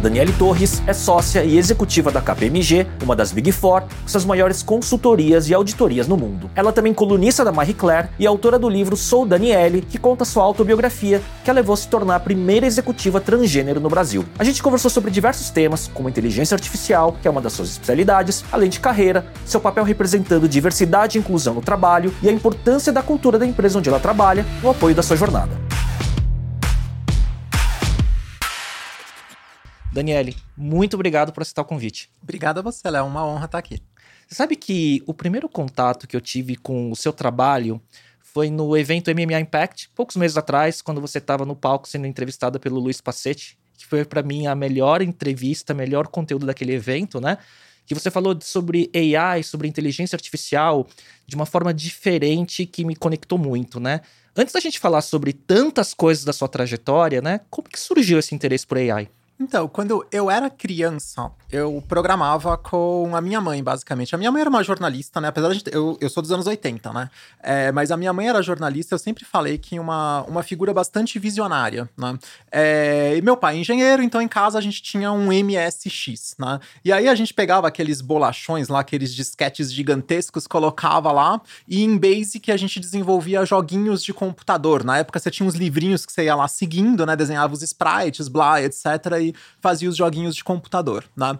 Daniele Torres é sócia e executiva da KPMG, uma das Big Four, suas maiores consultorias e auditorias no mundo. Ela também é colunista da Marie Claire e autora do livro Sou Daniele, que conta sua autobiografia, que a levou a se tornar a primeira executiva transgênero no Brasil. A gente conversou sobre diversos temas, como inteligência artificial, que é uma das suas especialidades, além de carreira, seu papel representando diversidade e inclusão no trabalho e a importância da cultura da empresa onde ela trabalha no apoio da sua jornada. Daniele, muito obrigado por aceitar o convite. Obrigado a você, Léo. É uma honra estar aqui. Você sabe que o primeiro contato que eu tive com o seu trabalho foi no evento MMA Impact, poucos meses atrás, quando você estava no palco sendo entrevistada pelo Luiz Passetti, que foi para mim a melhor entrevista, melhor conteúdo daquele evento, né? Que você falou sobre AI, sobre inteligência artificial, de uma forma diferente que me conectou muito, né? Antes da gente falar sobre tantas coisas da sua trajetória, né? Como que surgiu esse interesse por AI? Então, quando eu era criança, eu programava com a minha mãe, basicamente. A minha mãe era uma jornalista, né? Apesar de. Eu, eu sou dos anos 80, né? É, mas a minha mãe era jornalista, eu sempre falei que uma, uma figura bastante visionária, né? É, e meu pai é engenheiro, então em casa a gente tinha um MSX, né? E aí a gente pegava aqueles bolachões lá, aqueles disquetes gigantescos, colocava lá, e em Basic a gente desenvolvia joguinhos de computador. Na época você tinha uns livrinhos que você ia lá seguindo, né? Desenhava os sprites, blá, etc. E fazia os joguinhos de computador, né?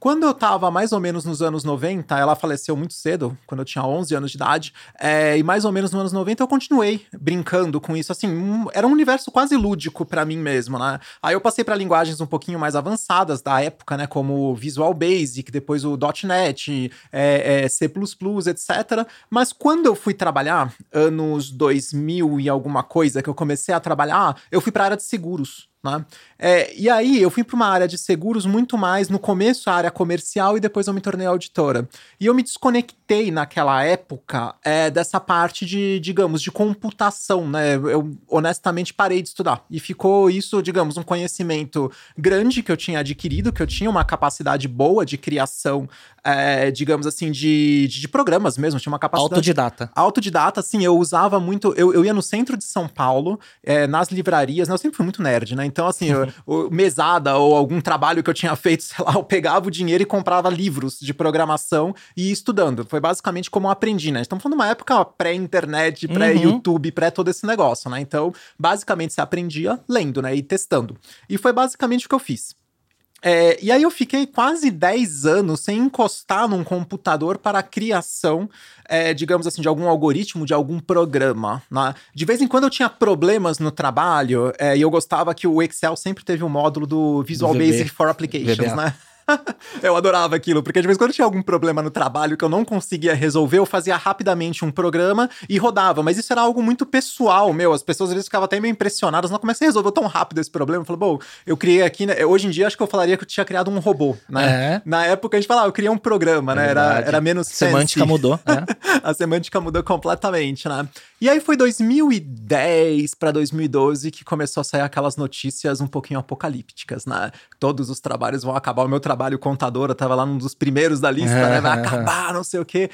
Quando eu tava mais ou menos nos anos 90, ela faleceu muito cedo, quando eu tinha 11 anos de idade, é, e mais ou menos nos anos 90 eu continuei brincando com isso, assim, um, era um universo quase lúdico para mim mesmo, né? Aí eu passei para linguagens um pouquinho mais avançadas da época, né, como Visual Basic, depois o .NET, é, é, C++, etc. Mas quando eu fui trabalhar, anos 2000 e alguma coisa que eu comecei a trabalhar, eu fui para a área de seguros. Né? É, e aí eu fui para uma área de seguros muito mais no começo a área comercial e depois eu me tornei auditora. E eu me desconectei naquela época é, dessa parte de, digamos, de computação, né? Eu honestamente parei de estudar. E ficou isso, digamos, um conhecimento grande que eu tinha adquirido, que eu tinha uma capacidade boa de criação, é, digamos assim, de, de, de, programas mesmo, tinha uma capacidade. Autodidata. Autodidata, sim, eu usava muito. Eu, eu ia no centro de São Paulo, é, nas livrarias, né? Eu sempre fui muito nerd, né? Então, assim, eu, mesada ou algum trabalho que eu tinha feito, sei lá, eu pegava o dinheiro e comprava livros de programação e ia estudando. Foi basicamente como eu aprendi, né? Estamos falando de uma época pré-internet, uhum. pré-YouTube, pré todo esse negócio, né? Então, basicamente, você aprendia lendo, né? E testando. E foi basicamente o que eu fiz. É, e aí eu fiquei quase 10 anos sem encostar num computador para a criação, é, digamos assim, de algum algoritmo, de algum programa. Né? De vez em quando eu tinha problemas no trabalho é, e eu gostava que o Excel sempre teve um módulo do Visual do Basic for Applications, VBA. né? eu adorava aquilo, porque de vez em quando tinha algum problema no trabalho que eu não conseguia resolver, eu fazia rapidamente um programa e rodava. Mas isso era algo muito pessoal, meu. As pessoas às vezes ficavam até meio impressionadas. Não comecei a resolver tão rápido esse problema. Eu falei, bom, eu criei aqui. Né? Hoje em dia, acho que eu falaria que eu tinha criado um robô, né? É. Na época a gente falava, eu criei um programa, né? Era, era menos. A semântica mudou, né? a semântica mudou completamente, né? E aí foi 2010 para 2012 que começou a sair aquelas notícias um pouquinho apocalípticas, né? Todos os trabalhos vão acabar. O meu trabalho contador, eu tava lá num dos primeiros da lista, né? Vai acabar, não sei o quê.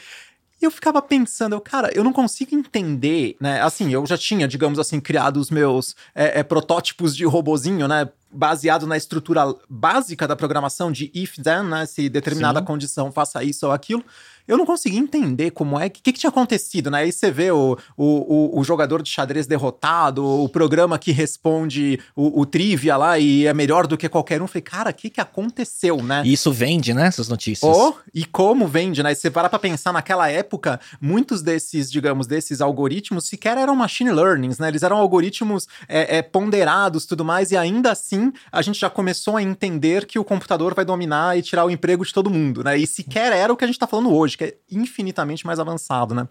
E eu ficava pensando, eu, cara, eu não consigo entender, né? Assim, eu já tinha, digamos assim, criado os meus é, é, protótipos de robozinho, né? Baseado na estrutura básica da programação de if then, né? Se determinada Sim. condição faça isso ou aquilo eu não consegui entender como é, o que, que, tinha acontecido, né? Aí você vê o, o, o, jogador de xadrez derrotado, o programa que responde o, o trivia lá e é melhor do que qualquer um. Eu falei, cara, o que, que aconteceu, né? E isso vende, né? Essas notícias. Oh, e como vende, né? E você para pra pensar, naquela época, muitos desses, digamos, desses algoritmos sequer eram machine learnings, né? Eles eram algoritmos é, é, ponderados tudo mais, e ainda assim a gente já começou a entender que o computador vai dominar e tirar o emprego de todo mundo, né? E sequer era o que a gente tá falando hoje que é infinitamente mais avançado, né?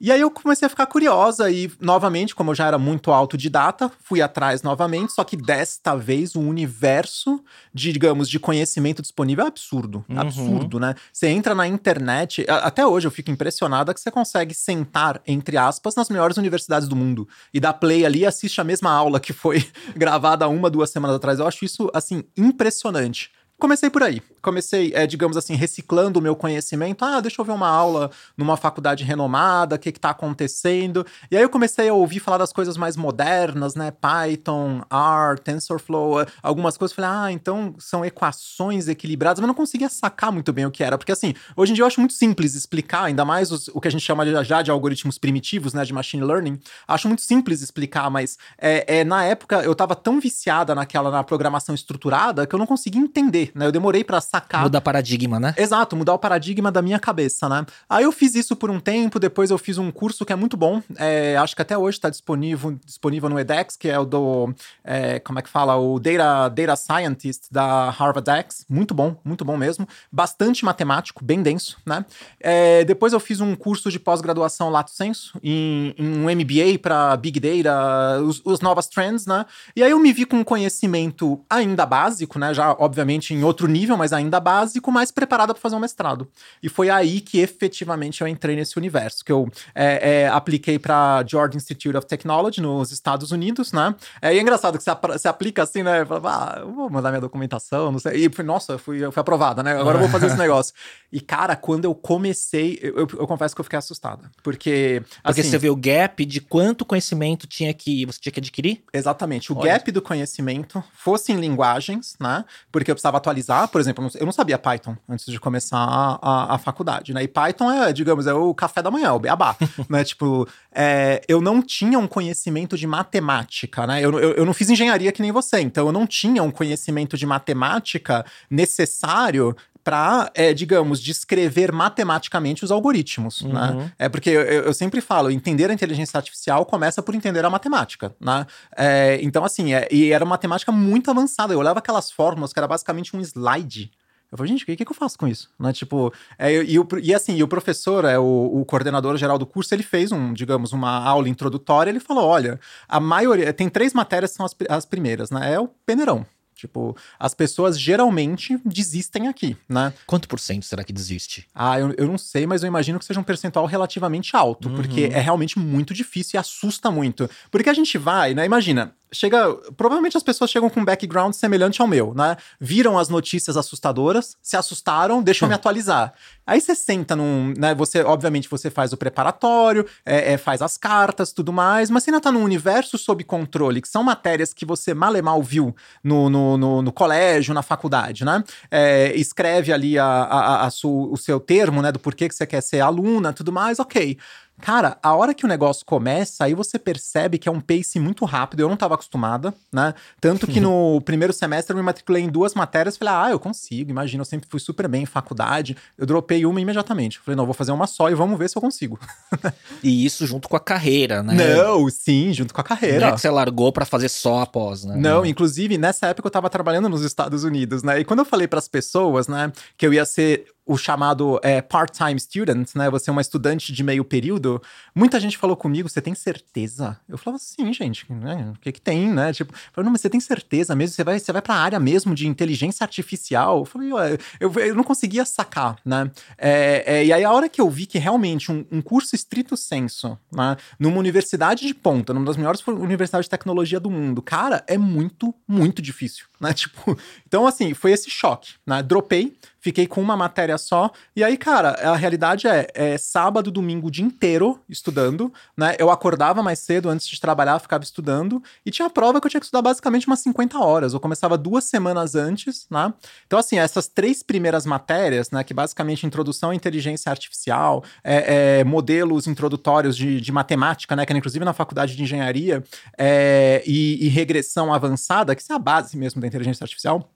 E aí eu comecei a ficar curiosa e, novamente, como eu já era muito autodidata, fui atrás novamente, só que desta vez o universo, de, digamos, de conhecimento disponível é absurdo. Uhum. Absurdo, né? Você entra na internet, até hoje eu fico impressionada que você consegue sentar, entre aspas, nas melhores universidades do mundo e dar play ali e assiste a mesma aula que foi gravada uma, duas semanas atrás. Eu acho isso, assim, impressionante. Comecei por aí. Comecei, é, digamos assim, reciclando o meu conhecimento. Ah, deixa eu ver uma aula numa faculdade renomada, o que está acontecendo. E aí eu comecei a ouvir falar das coisas mais modernas, né? Python, R, TensorFlow, algumas coisas. Falei, ah, então são equações equilibradas, mas não conseguia sacar muito bem o que era. Porque assim, hoje em dia eu acho muito simples explicar, ainda mais os, o que a gente chama já de algoritmos primitivos, né? De machine learning. Acho muito simples explicar, mas é, é na época eu estava tão viciada naquela na programação estruturada que eu não conseguia entender né? Eu demorei para sacar. Mudar paradigma, né? Exato, mudar o paradigma da minha cabeça, né? Aí eu fiz isso por um tempo, depois eu fiz um curso que é muito bom. É, acho que até hoje está disponível, disponível no edX, que é o do. É, como é que fala? O Data, Data Scientist da Harvard X. Muito bom, muito bom mesmo. Bastante matemático, bem denso, né? É, depois eu fiz um curso de pós-graduação Lato Senso, em, em um MBA para Big Data, os, os novas trends, né? E aí eu me vi com um conhecimento ainda básico, né? Já, obviamente, em em outro nível, mas ainda básico, mais preparada para fazer um mestrado. E foi aí que efetivamente eu entrei nesse universo, que eu é, é, apliquei para Georgia Institute of Technology nos Estados Unidos, né? É, e é engraçado que você, aplica assim, né? Fala, ah, vou mandar minha documentação, não sei. E nossa, eu fui, eu fui aprovada, né? Agora eu vou fazer esse negócio. E cara, quando eu comecei, eu, eu, eu confesso que eu fiquei assustada, porque porque assim, você vê o gap de quanto conhecimento tinha que você tinha que adquirir? Exatamente, o Olha. gap do conhecimento fosse em linguagens, né? Porque eu precisava atualizar atualizar, por exemplo, eu não sabia Python antes de começar a, a, a faculdade, né? E Python é, digamos, é o café da manhã, o beabá, né? Tipo, é, eu não tinha um conhecimento de matemática, né? Eu, eu, eu não fiz engenharia que nem você, então eu não tinha um conhecimento de matemática necessário para, é, digamos, descrever matematicamente os algoritmos, né? uhum. né? É porque eu, eu, sempre falo, entender a inteligência artificial começa por entender a matemática, né? É, então, assim, é, e era uma matemática muito avançada. Eu olhava aquelas fórmulas que era basicamente um slide. Eu falei, gente, o que, que, eu faço com isso? Né? Tipo, é, e, e, e, assim, e o professor, é, o, o, coordenador geral do curso, ele fez um, digamos, uma aula introdutória. Ele falou: olha, a maioria. Tem três matérias que são as, as primeiras, né? É o peneirão. Tipo, as pessoas geralmente desistem aqui, né? Quanto por cento será que desiste? Ah, eu, eu não sei, mas eu imagino que seja um percentual relativamente alto, uhum. porque é realmente muito difícil e assusta muito. Porque a gente vai, né? Imagina, chega. Provavelmente as pessoas chegam com um background semelhante ao meu, né? Viram as notícias assustadoras, se assustaram, deixam me atualizar. Aí você senta num. Né, você, obviamente, você faz o preparatório, é, é, faz as cartas, tudo mais, mas você ainda tá num universo sob controle, que são matérias que você mal e mal viu no, no, no, no colégio, na faculdade, né? É, escreve ali a, a, a, a o seu termo, né? Do porquê que você quer ser aluna, tudo mais, ok. Cara, a hora que o negócio começa, aí você percebe que é um pace muito rápido. Eu não estava acostumada, né? Tanto que no primeiro semestre eu me matriculei em duas matérias. Falei, ah, eu consigo, imagina, eu sempre fui super bem em faculdade. Eu dropei uma imediatamente. Falei, não, vou fazer uma só e vamos ver se eu consigo. e isso junto com a carreira, né? Não, sim, junto com a carreira. Não é que você largou para fazer só após, né? Não, inclusive, nessa época eu estava trabalhando nos Estados Unidos, né? E quando eu falei para as pessoas, né, que eu ia ser o chamado é, part-time student, né? Você é uma estudante de meio período. Muita gente falou comigo, você tem certeza? Eu falava, sim, gente, né? O que que tem, né? Tipo, não, mas você tem certeza mesmo? Você vai, você vai pra área mesmo de inteligência artificial? Eu falei, eu, eu não conseguia sacar, né? É, é, e aí a hora que eu vi que realmente um, um curso estrito senso, né? Numa universidade de ponta, numa das melhores universidades de tecnologia do mundo, cara, é muito, muito difícil, né? Tipo, então assim, foi esse choque, né? Dropei, fiquei com uma matéria só. E aí, cara, a realidade é, é sábado, domingo, o dia inteiro estudando, né? Eu acordava mais cedo antes de trabalhar, ficava estudando. E tinha prova que eu tinha que estudar basicamente umas 50 horas. Eu começava duas semanas antes, né? Então, assim, essas três primeiras matérias, né? Que basicamente introdução à inteligência artificial, é, é, modelos introdutórios de, de, matemática, né? Que era inclusive na faculdade de engenharia, é, e, e regressão avançada, que é a base mesmo da inteligência artificial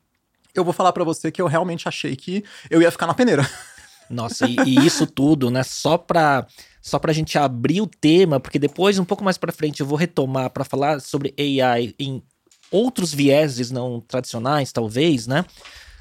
eu vou falar para você que eu realmente achei que eu ia ficar na peneira. Nossa, e, e, isso tudo, né? Só pra, só pra gente abrir o tema, porque depois, um pouco mais pra frente, eu vou retomar para falar sobre AI em outros vieses não tradicionais, talvez, né?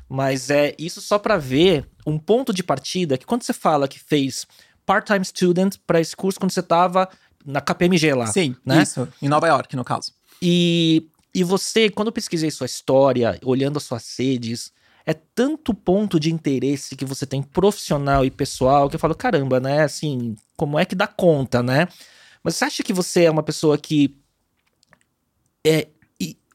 Mas é isso só para ver um ponto de partida que quando você fala que fez part-time student para esse curso quando você estava na KPMG lá. Sim, né? isso. Em Nova York, no caso. E, e você, quando eu pesquisei sua história, olhando as suas sedes, é tanto ponto de interesse que você tem profissional e pessoal que eu falo, caramba, né? Assim, como é que dá conta, né? Mas você acha que você é uma pessoa que é,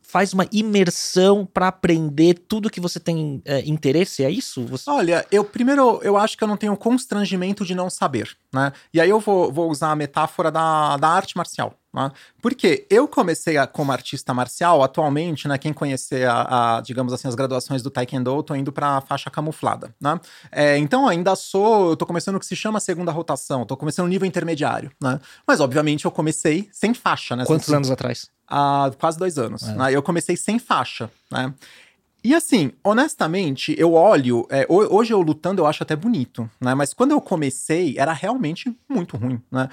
faz uma imersão para aprender tudo que você tem é, interesse? É isso? Você... Olha, eu primeiro eu acho que eu não tenho constrangimento de não saber, né? E aí eu vou, vou usar a metáfora da, da arte marcial. Né? Porque eu comecei a, como artista marcial, atualmente, né, quem conhecer, a, a, digamos assim, as graduações do Taekwondo, tô indo para a faixa camuflada. Né? É, então, ainda sou, eu tô começando o que se chama segunda rotação, tô começando no nível intermediário. Né? Mas, obviamente, eu comecei sem faixa. Né? Quantos anos atrás? Há quase dois anos. É. Né? Eu comecei sem faixa. Né? E assim, honestamente, eu olho. É, hoje eu lutando eu acho até bonito, né? Mas quando eu comecei, era realmente muito ruim, né?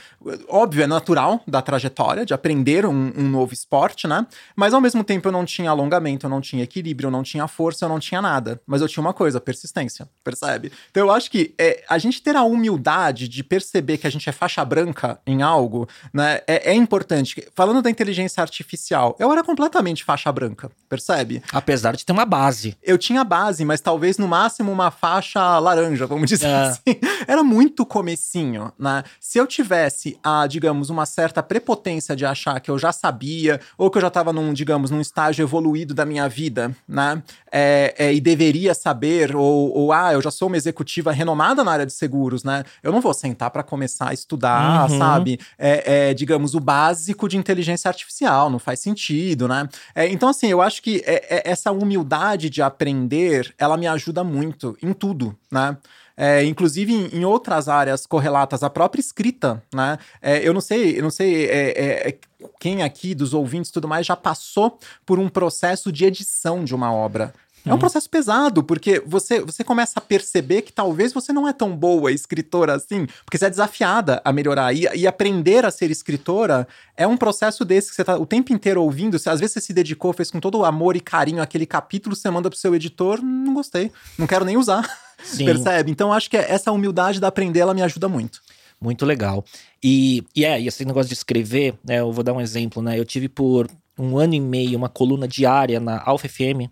Óbvio, é natural da trajetória de aprender um, um, novo esporte, né? Mas ao mesmo tempo eu não tinha alongamento, eu não tinha equilíbrio, eu não tinha força, eu não tinha nada. Mas eu tinha uma coisa, persistência, percebe? Então eu acho que é, a gente ter a humildade de perceber que a gente é faixa branca em algo, né? É, é importante. Falando da inteligência artificial, eu era completamente faixa branca, percebe? Apesar de ter uma base. Eu tinha base, mas talvez no máximo uma faixa laranja, vamos dizer é. assim. Era muito comecinho, né? Se eu tivesse, a, digamos, uma certa prepotência de achar que eu já sabia, ou que eu já estava num, digamos, num estágio evoluído da minha vida, né? É, é, e deveria saber, ou, ou, ah, eu já sou uma executiva renomada na área de seguros, né? Eu não vou sentar para começar a estudar, uhum. sabe? É, é, digamos, o básico de inteligência artificial, não faz sentido, né? É, então, assim, eu acho que é, essa humildade vontade de aprender, ela me ajuda muito em tudo, né? É, inclusive em, em, outras áreas correlatas à própria escrita, né? É, eu não sei, eu não sei é, é, é quem aqui dos ouvintes tudo mais já passou por um processo de edição de uma obra. É um uhum. processo pesado, porque você, você começa a perceber que talvez você não é tão boa escritora assim, porque você é desafiada a melhorar. E, e aprender a ser escritora é um processo desse que você tá o tempo inteiro ouvindo. Às vezes você se dedicou, fez com todo amor e carinho aquele capítulo, você manda pro seu editor, não gostei, não quero nem usar. Sim. Percebe? Então acho que essa humildade da aprender, ela me ajuda muito. Muito legal. E, e é, e esse negócio de escrever, né, eu vou dar um exemplo, né? Eu tive por um ano e meio uma coluna diária na Alfa FM,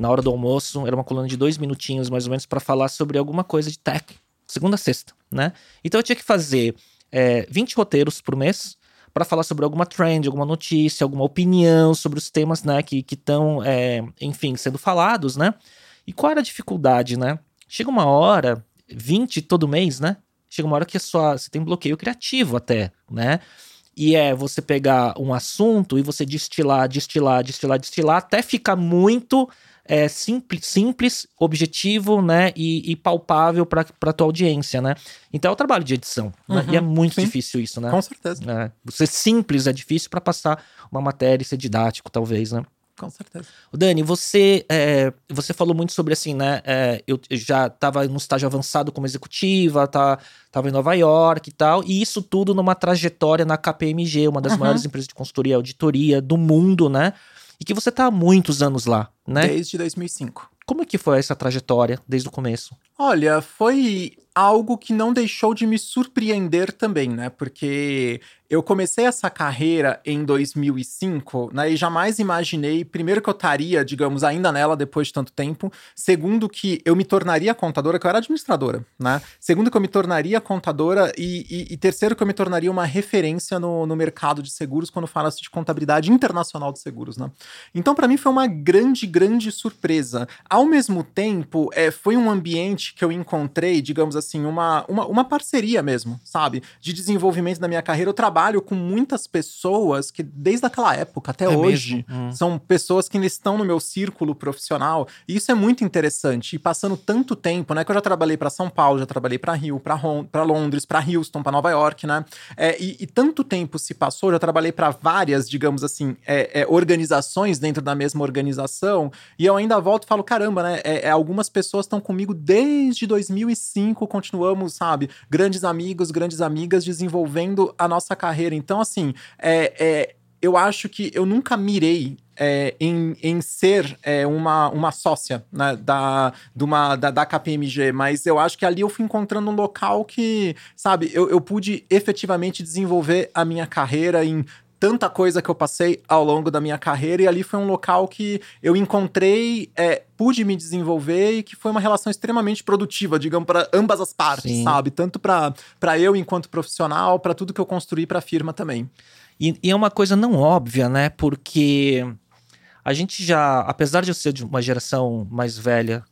na hora do almoço. Era uma coluna de dois minutinhos, mais ou menos, para falar sobre alguma coisa de tech, segunda a sexta, né? Então eu tinha que fazer é, 20 roteiros por mês para falar sobre alguma trend, alguma notícia, alguma opinião sobre os temas, né, que estão, é, enfim, sendo falados, né? E qual era a dificuldade, né? Chega uma hora, 20 todo mês, né? Chega uma hora que a sua, você tem bloqueio criativo até, né? E é você pegar um assunto e você destilar, destilar, destilar, destilar, até ficar muito é, simples, simples, objetivo, né? E, e palpável para a tua audiência, né? Então é o trabalho de edição. Uhum, né? E é uhum. muito sim. difícil isso, né? Com certeza. É, ser simples é difícil para passar uma matéria e ser didático, talvez, né? Com certeza. Dani, você, é, você falou muito sobre assim, né? É, eu já estava num estágio avançado como executiva, tá, tava em Nova York e tal, e isso tudo numa trajetória na KPMG, uma das uhum. maiores empresas de consultoria e auditoria do mundo, né? E que você tá há muitos anos lá, né? Desde 2005. Como é que foi essa trajetória desde o começo? Olha, foi algo que não deixou de me surpreender também, né? Porque eu comecei essa carreira em 2005, né? E jamais imaginei, primeiro, que eu estaria, digamos, ainda nela depois de tanto tempo. Segundo, que eu me tornaria contadora, que eu era administradora, né? Segundo, que eu me tornaria contadora. E, e, e terceiro, que eu me tornaria uma referência no, no mercado de seguros quando fala-se de contabilidade internacional de seguros, né? Então, para mim, foi uma grande, grande surpresa. Ao mesmo tempo, é, foi um ambiente que eu encontrei, digamos assim, uma, uma, uma parceria mesmo, sabe? De desenvolvimento da minha carreira. Eu trabalho com muitas pessoas que, desde aquela época até é hoje, hum. são pessoas que ainda estão no meu círculo profissional. E isso é muito interessante. E passando tanto tempo, né? Que eu já trabalhei para São Paulo, já trabalhei para Rio, para Londres, para Houston, para Nova York, né? É, e, e, tanto tempo se passou, já trabalhei para várias, digamos assim, é, é, organizações dentro da mesma organização. E eu ainda volto e falo, caramba, né? É, é, algumas pessoas estão comigo desde 2005, continuamos, sabe? Grandes amigos, grandes amigas desenvolvendo a nossa carreira. Então, assim, é, é eu acho que eu nunca mirei é, em, em ser é, uma, uma sócia né, da, de uma, da, da KPMG, mas eu acho que ali eu fui encontrando um local que, sabe, eu, eu pude efetivamente desenvolver a minha carreira em tanta coisa que eu passei ao longo da minha carreira, e ali foi um local que eu encontrei, é, pude me desenvolver e que foi uma relação extremamente produtiva, digamos, para ambas as partes, Sim. sabe? Tanto para eu enquanto profissional, para tudo que eu construí para a firma também. E, e, é uma coisa não óbvia, né? Porque a gente já, apesar de eu ser de uma geração mais velha,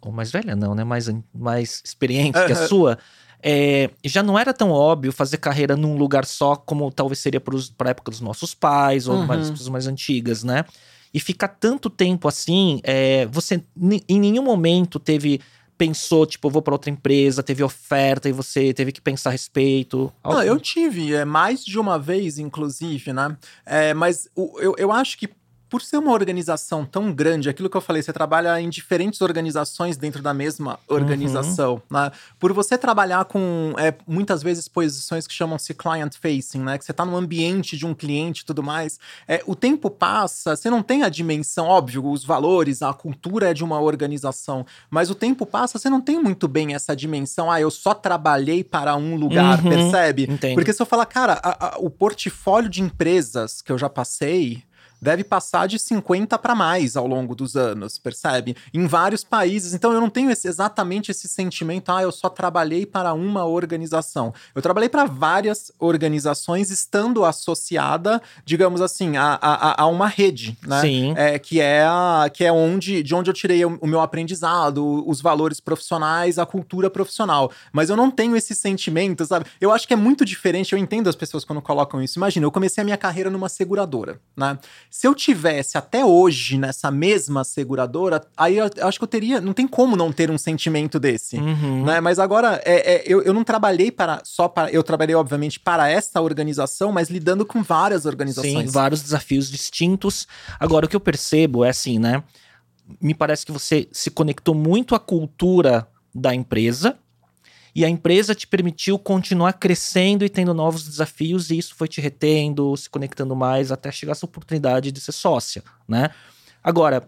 ou mais velha não, né? Mais, mais experiente que a sua, é, já não era tão óbvio fazer carreira num lugar só, como talvez seria para a época dos nossos pais ou uhum. mais pessoas mais antigas, né? E ficar tanto tempo assim, é, você em nenhum momento teve pensou, tipo, vou para outra empresa, teve oferta e você teve que pensar a respeito? Não, eu tive, é, mais de uma vez, inclusive, né? É, mas o, eu, eu acho que por ser uma organização tão grande, aquilo que eu falei, você trabalha em diferentes organizações dentro da mesma organização, uhum. né? Por você trabalhar com é, muitas vezes posições que chamam-se client facing, né? Que você está no ambiente de um cliente e tudo mais. É, o tempo passa, você não tem a dimensão, óbvio, os valores, a cultura é de uma organização, mas o tempo passa, você não tem muito bem essa dimensão. Ah, eu só trabalhei para um lugar, uhum. percebe? Entendo. Porque se eu falar, cara, a, a, o portfólio de empresas que eu já passei deve passar de 50 para mais ao longo dos anos, percebe? Em vários países. Então eu não tenho esse, exatamente esse sentimento, ah, eu só trabalhei para uma organização. Eu trabalhei para várias organizações, estando associada, digamos assim, a, a, a uma rede, né? Sim. É, que é, a, que é onde, de onde eu tirei o, o meu aprendizado, os valores profissionais, a cultura profissional. Mas eu não tenho esse sentimento, sabe? Eu acho que é muito diferente, eu entendo as pessoas quando colocam isso. Imagina, eu comecei a minha carreira numa seguradora, né? Se eu tivesse até hoje nessa mesma seguradora, aí eu, eu acho que eu teria. Não tem como não ter um sentimento desse. Uhum. Né? Mas agora, é, é, eu, eu não trabalhei para só para. Eu trabalhei, obviamente, para essa organização, mas lidando com várias organizações. Sim, vários desafios distintos. Agora, o que eu percebo é assim, né? Me parece que você se conectou muito à cultura da empresa e a empresa te permitiu continuar crescendo e tendo novos desafios, e isso foi te retendo, se conectando mais até chegar essa oportunidade de ser sócia, né? Agora,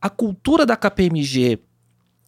a cultura da KPMG,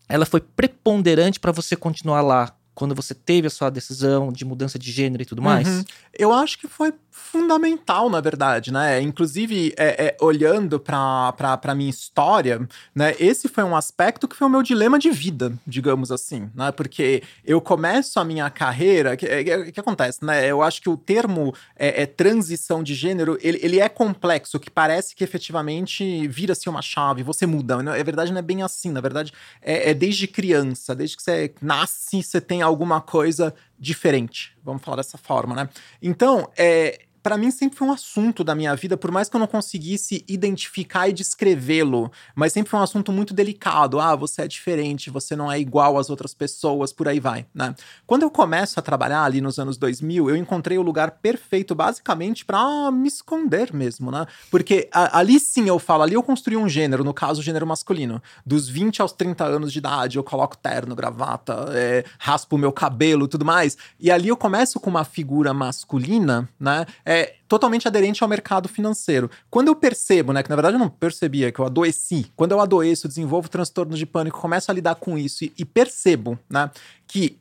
ela foi preponderante para você continuar lá quando você teve a sua decisão de mudança de gênero e tudo mais? Uhum. Eu acho que foi fundamental, na verdade, né? Inclusive, é, é, olhando para a minha história, né? Esse foi um aspecto que foi o meu dilema de vida, digamos assim, né? Porque eu começo a minha carreira, que, que, que acontece, né? Eu acho que o termo é, é, transição de gênero, ele, ele é complexo, que parece que efetivamente vira-se uma chave, você muda. Na verdade, não é bem assim, na verdade, é, é desde criança, desde que você nasce, você tem alguma coisa diferente, vamos falar dessa forma, né? Então, é, para mim sempre foi um assunto da minha vida, por mais que eu não conseguisse identificar e descrevê-lo, mas sempre foi um assunto muito delicado. Ah, você é diferente, você não é igual às outras pessoas, por aí vai, né? Quando eu começo a trabalhar ali nos anos 2000, eu encontrei o lugar perfeito basicamente para me esconder mesmo, né? Porque a, ali sim eu falo, ali eu construí um gênero, no caso o gênero masculino. Dos 20 aos 30 anos de idade, eu coloco terno, gravata, é, raspo o meu cabelo, tudo mais. E ali eu começo com uma figura masculina, né? É totalmente aderente ao mercado financeiro. Quando eu percebo, né, que na verdade eu não percebia, que eu adoeci, quando eu adoeço, desenvolvo transtornos de pânico, começo a lidar com isso e, e percebo, né, que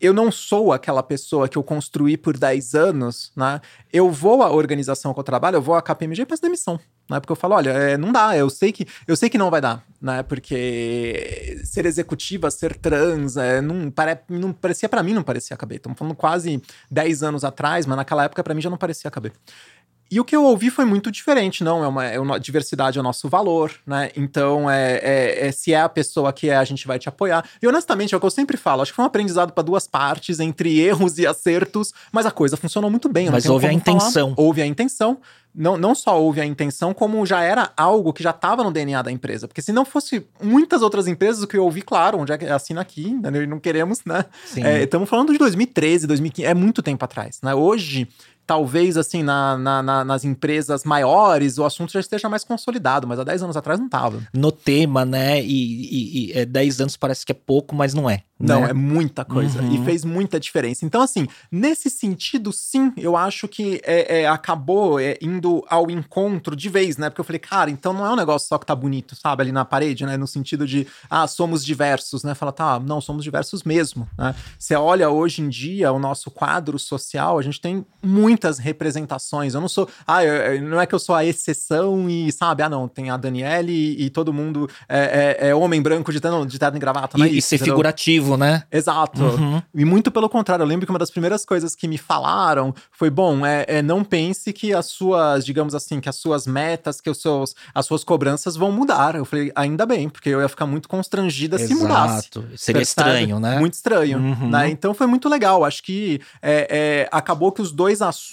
eu não sou aquela pessoa que eu construí por 10 anos, né? Eu vou à organização que eu trabalho, eu vou à KPMG e peço demissão. Né? Porque eu falo, olha, é, não dá, eu sei que eu sei que não vai dar, né? Porque ser executiva, ser trans, é, não, pare, não parecia para mim, não parecia caber. Estamos falando quase 10 anos atrás, mas naquela época para mim já não parecia caber. E o que eu ouvi foi muito diferente, não, é uma, é uma diversidade é o nosso valor, né? Então, é, é, é, se é a pessoa que é, a gente vai te apoiar. E honestamente, é o que eu sempre falo, acho que foi um aprendizado para duas partes, entre erros e acertos, mas a coisa funcionou muito bem. Mas houve a intenção. Falar. Houve a intenção. Não, não só houve a intenção, como já era algo que já estava no DNA da empresa. Porque se não fosse muitas outras empresas, o que eu ouvi, claro, onde é que assina aqui, não queremos, né? Estamos é, falando de 2013, 2015, é muito tempo atrás, né? Hoje talvez assim na, na, na, nas empresas maiores o assunto já esteja mais consolidado, mas há 10 anos atrás não estava. No tema, né? E, e, e é, 10 anos parece que é pouco, mas não é. Não, né? é muita coisa. Uhum. E fez muita diferença. Então, assim, nesse sentido, sim, eu acho que é, é acabou é, indo ao encontro de vez, né? Porque eu falei, cara, então não é um negócio só que tá bonito, sabe, ali na parede, né? No sentido de, ah, somos diversos, né? Fala, tá, não, somos diversos mesmo, né? Você olha hoje em dia o nosso quadro social, a gente tem muitas representações. Eu não sou, ah, eu, não é que eu sou a exceção e, sabe, ah, não, tem a Daniele e, e todo mundo é, é, é, homem branco de terno, de terno e gravata, não é e, isso, e ser entendeu? figurativo, né? Exato. Uhum. E muito pelo contrário, eu lembro que uma das primeiras coisas que me falaram foi: bom, é, é, não pense que as suas, digamos assim, que as suas metas, que os seus, as suas cobranças vão mudar. Eu falei, ainda bem, porque eu ia ficar muito constrangida se mudasse. Exato. Seria Percebe? estranho, né? Muito estranho. Uhum. né? Então foi muito legal. Acho que é, é, acabou que os dois assuntos,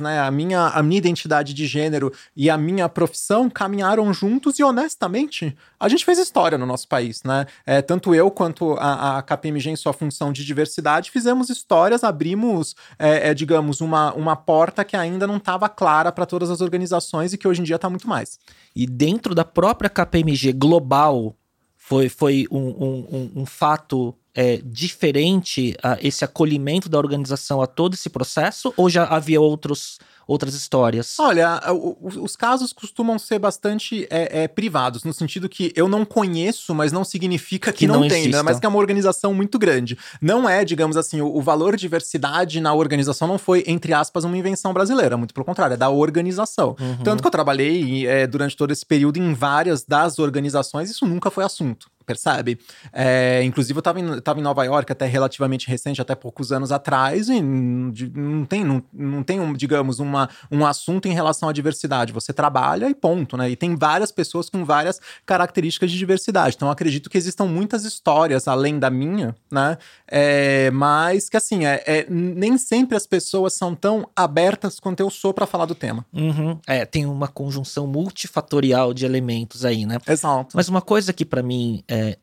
né? A minha, a minha identidade de gênero e a minha profissão caminharam juntos e, honestamente, a gente fez história no nosso país, né? É, tanto eu quanto a, a KPMG em sua função de diversidade fizemos histórias, abrimos, é, é, digamos, uma, uma porta que ainda não estava clara para todas as organizações e que hoje em dia está muito mais. E dentro da própria KPMG global, foi, foi um, um, um, um fato é, diferente uh, esse acolhimento da organização a todo esse processo? Ou já havia outros, outras histórias? Olha, os casos costumam ser bastante é, é, privados, no sentido que eu não conheço, mas não significa que, Que não, não tem, né? mas que é uma organização muito grande. Não é, digamos assim, o, o valor diversidade na organização não foi, entre aspas, uma invenção brasileira, muito pelo contrário, é da organização. Uhum. Tanto que eu trabalhei é, durante todo esse período em várias das organizações, isso nunca foi assunto. Percebe? É, inclusive, eu estava em, tava em Nova York até relativamente recente, até poucos anos atrás, e não tem, não, não tem um, digamos, uma, um assunto em relação à diversidade. Você trabalha e ponto, né? E tem várias pessoas com várias características de diversidade. Então, acredito que existam muitas histórias além da minha, né? É, mas que, assim, é, é, nem sempre as pessoas são tão abertas quanto eu sou para falar do tema. Uhum. É, tem uma conjunção multifatorial de elementos aí, né? Exato. Mas uma coisa que pra mim é,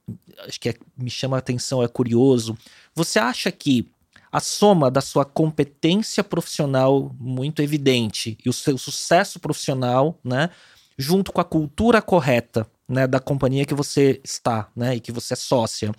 acho que é- me chama a atenção, é curioso. Você acha que a soma da sua competência profissional muito evidente e o seu sucesso profissional, né, junto com a cultura correta, né, da companhia que você está, né, e que você é sócia,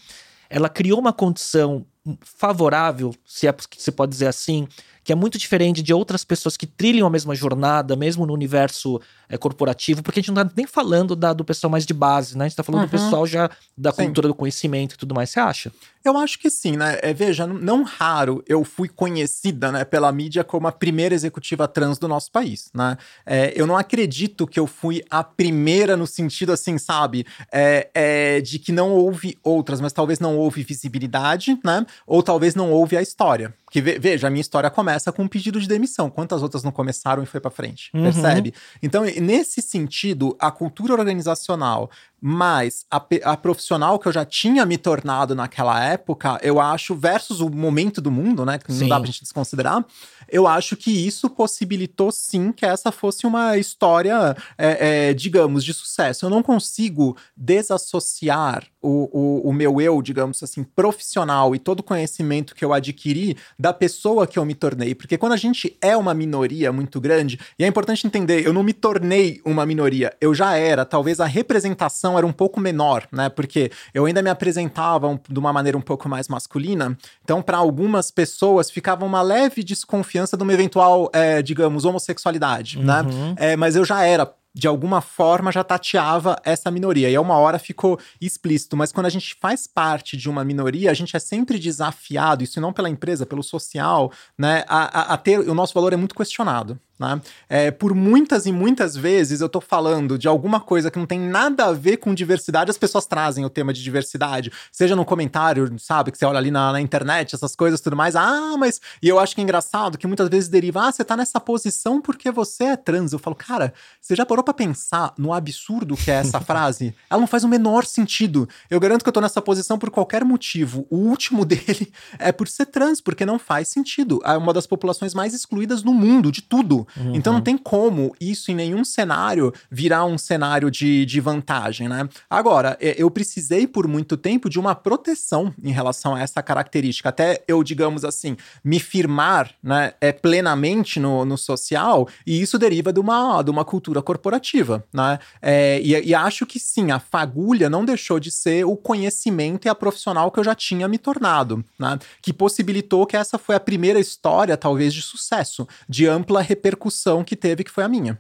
ela criou uma condição favorável, se é se pode dizer assim, que é muito diferente de outras pessoas que trilham a mesma jornada, mesmo no universo é, corporativo, porque a gente não tá nem falando da- do pessoal mais de base, né? A gente tá falando do Uhum. pessoal já da Sim. cultura do conhecimento e tudo mais. Você acha? Eu acho que sim, né? É, veja, não, não raro eu fui conhecida né, pela mídia como a primeira executiva trans do nosso país, né? É, eu não acredito que eu fui a primeira no sentido assim, sabe? É, é, de que não houve outras, mas talvez não houve visibilidade, né? Ou talvez não houve a história. Porque ve- veja, a minha história começa com um pedido de demissão. Quantas outras não começaram e foi pra frente? Uhum. Percebe? Então, nesse sentido, a cultura organizacional mas a, a profissional que eu já tinha me tornado naquela época, eu acho, versus o momento do mundo, né? Que Sim. não dá pra gente desconsiderar, eu acho que isso possibilitou sim que essa fosse uma história, é, é, digamos, de sucesso. Eu não consigo desassociar o, o, o meu eu, digamos assim, profissional e todo o conhecimento que eu adquiri da pessoa que eu me tornei. Porque quando a gente é uma minoria muito grande, e é importante entender, eu não me tornei uma minoria, eu já era, talvez a representação era um pouco menor, né? Porque eu ainda me apresentava um- de uma maneira um pouco mais masculina, então para algumas pessoas ficava uma leve desconfiança de uma eventual, é, digamos, homossexualidade, né? Uhum. É, mas eu já era. De alguma forma já tateava essa minoria. E a uma hora ficou explícito. Mas quando a gente faz parte de uma minoria, a gente é sempre desafiado, isso não pela empresa, pelo social, né? A, a- a ter. O nosso valor é muito questionado. Né? É, por muitas e muitas vezes eu tô falando de alguma coisa que não tem nada a ver com diversidade, as pessoas trazem o tema de diversidade, seja no comentário, sabe, que você olha ali na, na internet, essas coisas e tudo mais. Ah, mas. E eu acho que é engraçado que muitas vezes deriva, ah, você tá nessa posição porque você é trans. Eu falo, cara, você já parou pra pensar no absurdo que é essa frase? Ela não faz o menor sentido. Eu garanto que eu tô nessa posição por qualquer motivo. O último dele é por ser trans, porque não faz sentido. É uma das populações mais excluídas no mundo, de tudo. Uhum. Então não tem como isso em nenhum cenário virar um cenário de, de vantagem, né? Agora, eu precisei por muito tempo de uma proteção em relação a essa característica. Até eu, digamos assim, me firmar né, é, plenamente no, no social, e isso deriva de uma, de uma cultura corporativa, né? É, e, e acho que sim, a fagulha não deixou de ser o conhecimento e a profissional que eu já tinha me tornado, né? Que possibilitou que essa foi a primeira história, talvez, de sucesso, de ampla repercussão que teve, que foi a minha.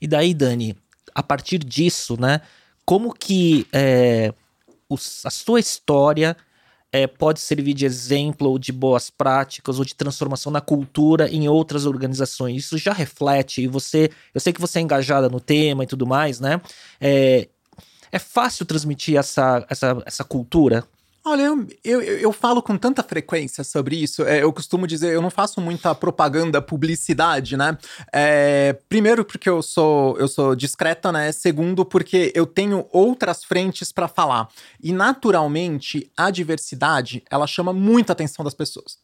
E daí, Dani, a partir disso, né, como que é, os, a sua história é, pode servir de exemplo ou de boas práticas ou de transformação na cultura em outras organizações. Isso já reflete, e você, eu sei que você é engajada no tema e tudo mais, né? É, é fácil transmitir essa, essa, essa cultura Olha, eu, eu, eu, falo com tanta frequência sobre isso. É, eu costumo dizer, eu não faço muita propaganda, publicidade, né? É, primeiro, porque eu sou, eu sou discreta, né? Segundo, porque eu tenho outras frentes para falar. E, naturalmente, a diversidade, ela chama muita atenção das pessoas.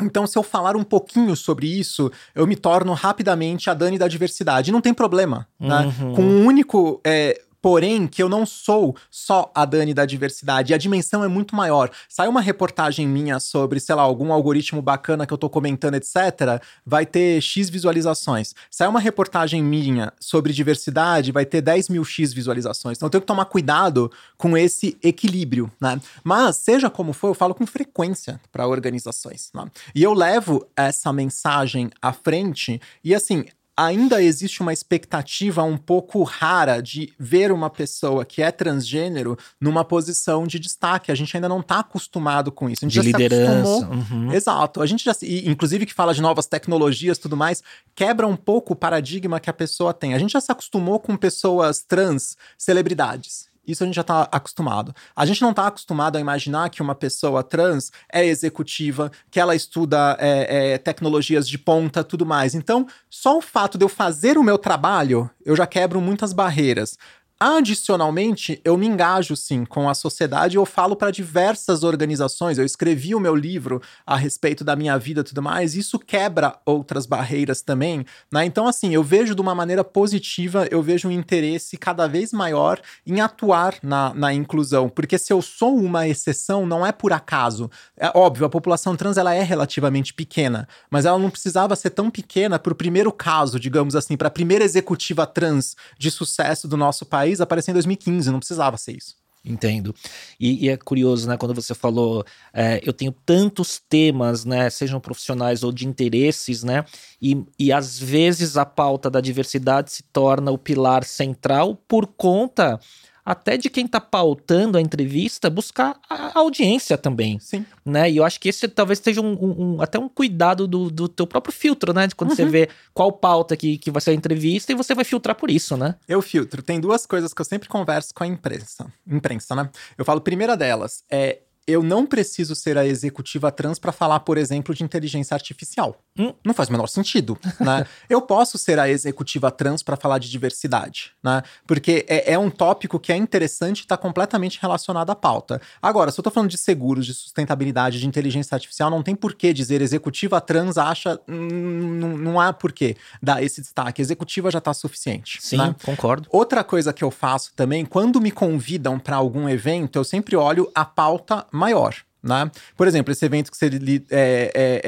Então, se eu falar um pouquinho sobre isso, eu me torno rapidamente a Dani da diversidade. Não tem problema, né? Uhum. Com um único. É, Porém, que eu não sou só a Dani da diversidade, a dimensão é muito maior. Sai uma reportagem minha sobre, sei lá, algum algoritmo bacana que eu tô comentando, etc., vai ter X visualizações. Sai uma reportagem minha sobre diversidade, vai ter 10 mil X visualizações. Então eu tenho que tomar cuidado com esse equilíbrio, né? Mas, seja como for, eu falo com frequência para organizações. Né? E eu levo essa mensagem à frente, e assim, ainda existe uma expectativa um pouco rara de ver uma pessoa que é transgênero numa posição de destaque. A gente ainda não está acostumado com isso. De já liderança. Uhum. Exato. A gente já, inclusive que fala de novas tecnologias tudo mais, quebra um pouco o paradigma que a pessoa tem. A gente já se acostumou com pessoas trans celebridades. Isso a gente já está acostumado. A gente não está acostumado a imaginar que uma pessoa trans é executiva, que ela estuda é, é, tecnologias de ponta, tudo mais. Então, só o fato de eu fazer o meu trabalho, eu já quebro muitas barreiras. Adicionalmente, eu me engajo sim com a sociedade, eu falo para diversas organizações, eu escrevi o meu livro a respeito da minha vida e tudo mais, isso quebra outras barreiras também, né? Então, assim, eu vejo de uma maneira positiva, eu vejo um interesse cada vez maior em atuar na, na inclusão, porque se eu sou uma exceção, não é por acaso. É óbvio, a população trans ela é relativamente pequena, mas ela não precisava ser tão pequena para o primeiro caso, digamos assim, para a primeira executiva trans de sucesso do nosso país país apareceu em 2015, não precisava ser isso. Entendo. E, e, é curioso, né, quando você falou, é, eu tenho tantos temas, né, sejam profissionais ou de interesses, né, e, e às vezes a pauta da diversidade se torna o pilar central por conta até de quem está pautando a entrevista, buscar a audiência também. Sim. Né? E eu acho que esse talvez seja um, um, um até um cuidado do, do teu próprio filtro, né? De quando uhum. você vê qual pauta que, que vai ser a entrevista e você vai filtrar por isso, né? Eu filtro. Tem duas coisas que eu sempre converso com a imprensa. Imprensa, né? Eu falo, primeira delas, é eu não preciso ser a executiva trans para falar, por exemplo, de inteligência artificial. Hum. Não faz o menor sentido, né? eu posso ser a executiva trans para falar de diversidade, né? Porque é, é um tópico que é interessante e está completamente relacionado à pauta. Agora, se eu estou falando de seguros, de sustentabilidade, de inteligência artificial, não tem por que dizer executiva trans acha. Hum, não há por que dar esse destaque. Executiva já está suficiente. Sim, né? concordo. Outra coisa que eu faço também, quando me convidam para algum evento, eu sempre olho a pauta maior. Né? Por exemplo, esse evento que você é, é,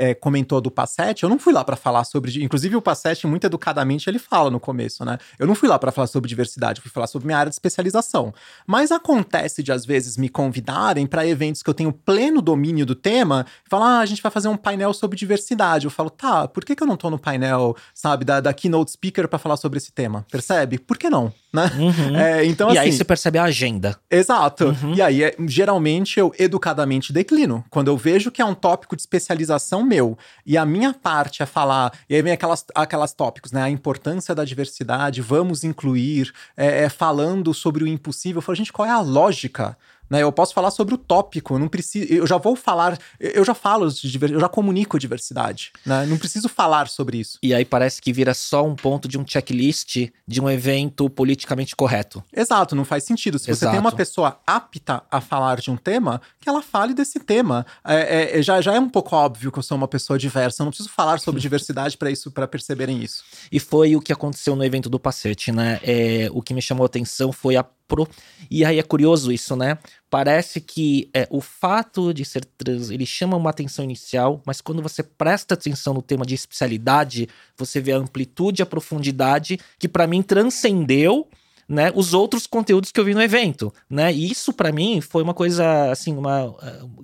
é, é, comentou do Passete, eu não fui lá para falar sobre. Inclusive, o Passete, muito educadamente, ele fala no começo, né? Eu não fui lá para falar sobre diversidade, fui falar sobre minha área de especialização. Mas acontece de, às vezes, me convidarem para eventos que eu tenho pleno domínio do tema e falar, ah, a gente vai fazer um painel sobre diversidade. Eu falo, tá, por que, que eu não tô no painel, sabe, da, da keynote speaker para falar sobre esse tema? Percebe? Por que não? Né? Uhum. É, então, e assim, aí você percebe a agenda. Exato. Uhum. E aí, geralmente, eu educadamente declino. Quando eu vejo que é um tópico de especialização meu e a minha parte é falar, e aí vem aquelas, aquelas tópicos, né? A importância da diversidade, vamos incluir, é, é falando sobre o impossível. Eu falo, gente, qual é a lógica né? Eu posso falar sobre o tópico, eu não preciso, eu já vou falar, eu já falo de eu já comunico diversidade, né? Não preciso falar sobre isso. E aí parece que vira só um ponto de um checklist de um evento politicamente correto. Exato, não faz sentido. Se Exato. você tem uma pessoa apta a falar de um tema, que ela fale desse tema. É, é, já, já é um pouco óbvio que eu sou uma pessoa diversa, eu não preciso falar sobre diversidade para isso, para perceberem isso. E foi o que aconteceu no evento do Pacete, né? É, o que me chamou a atenção foi a pro. E aí é curioso isso, né? Parece que é, o fato de ser trans, ele chama uma atenção inicial, mas quando você presta atenção no tema de especialidade, você vê a amplitude e a profundidade que para mim transcendeu né, os outros conteúdos que eu vi no evento, né? E isso para mim foi uma coisa assim, uma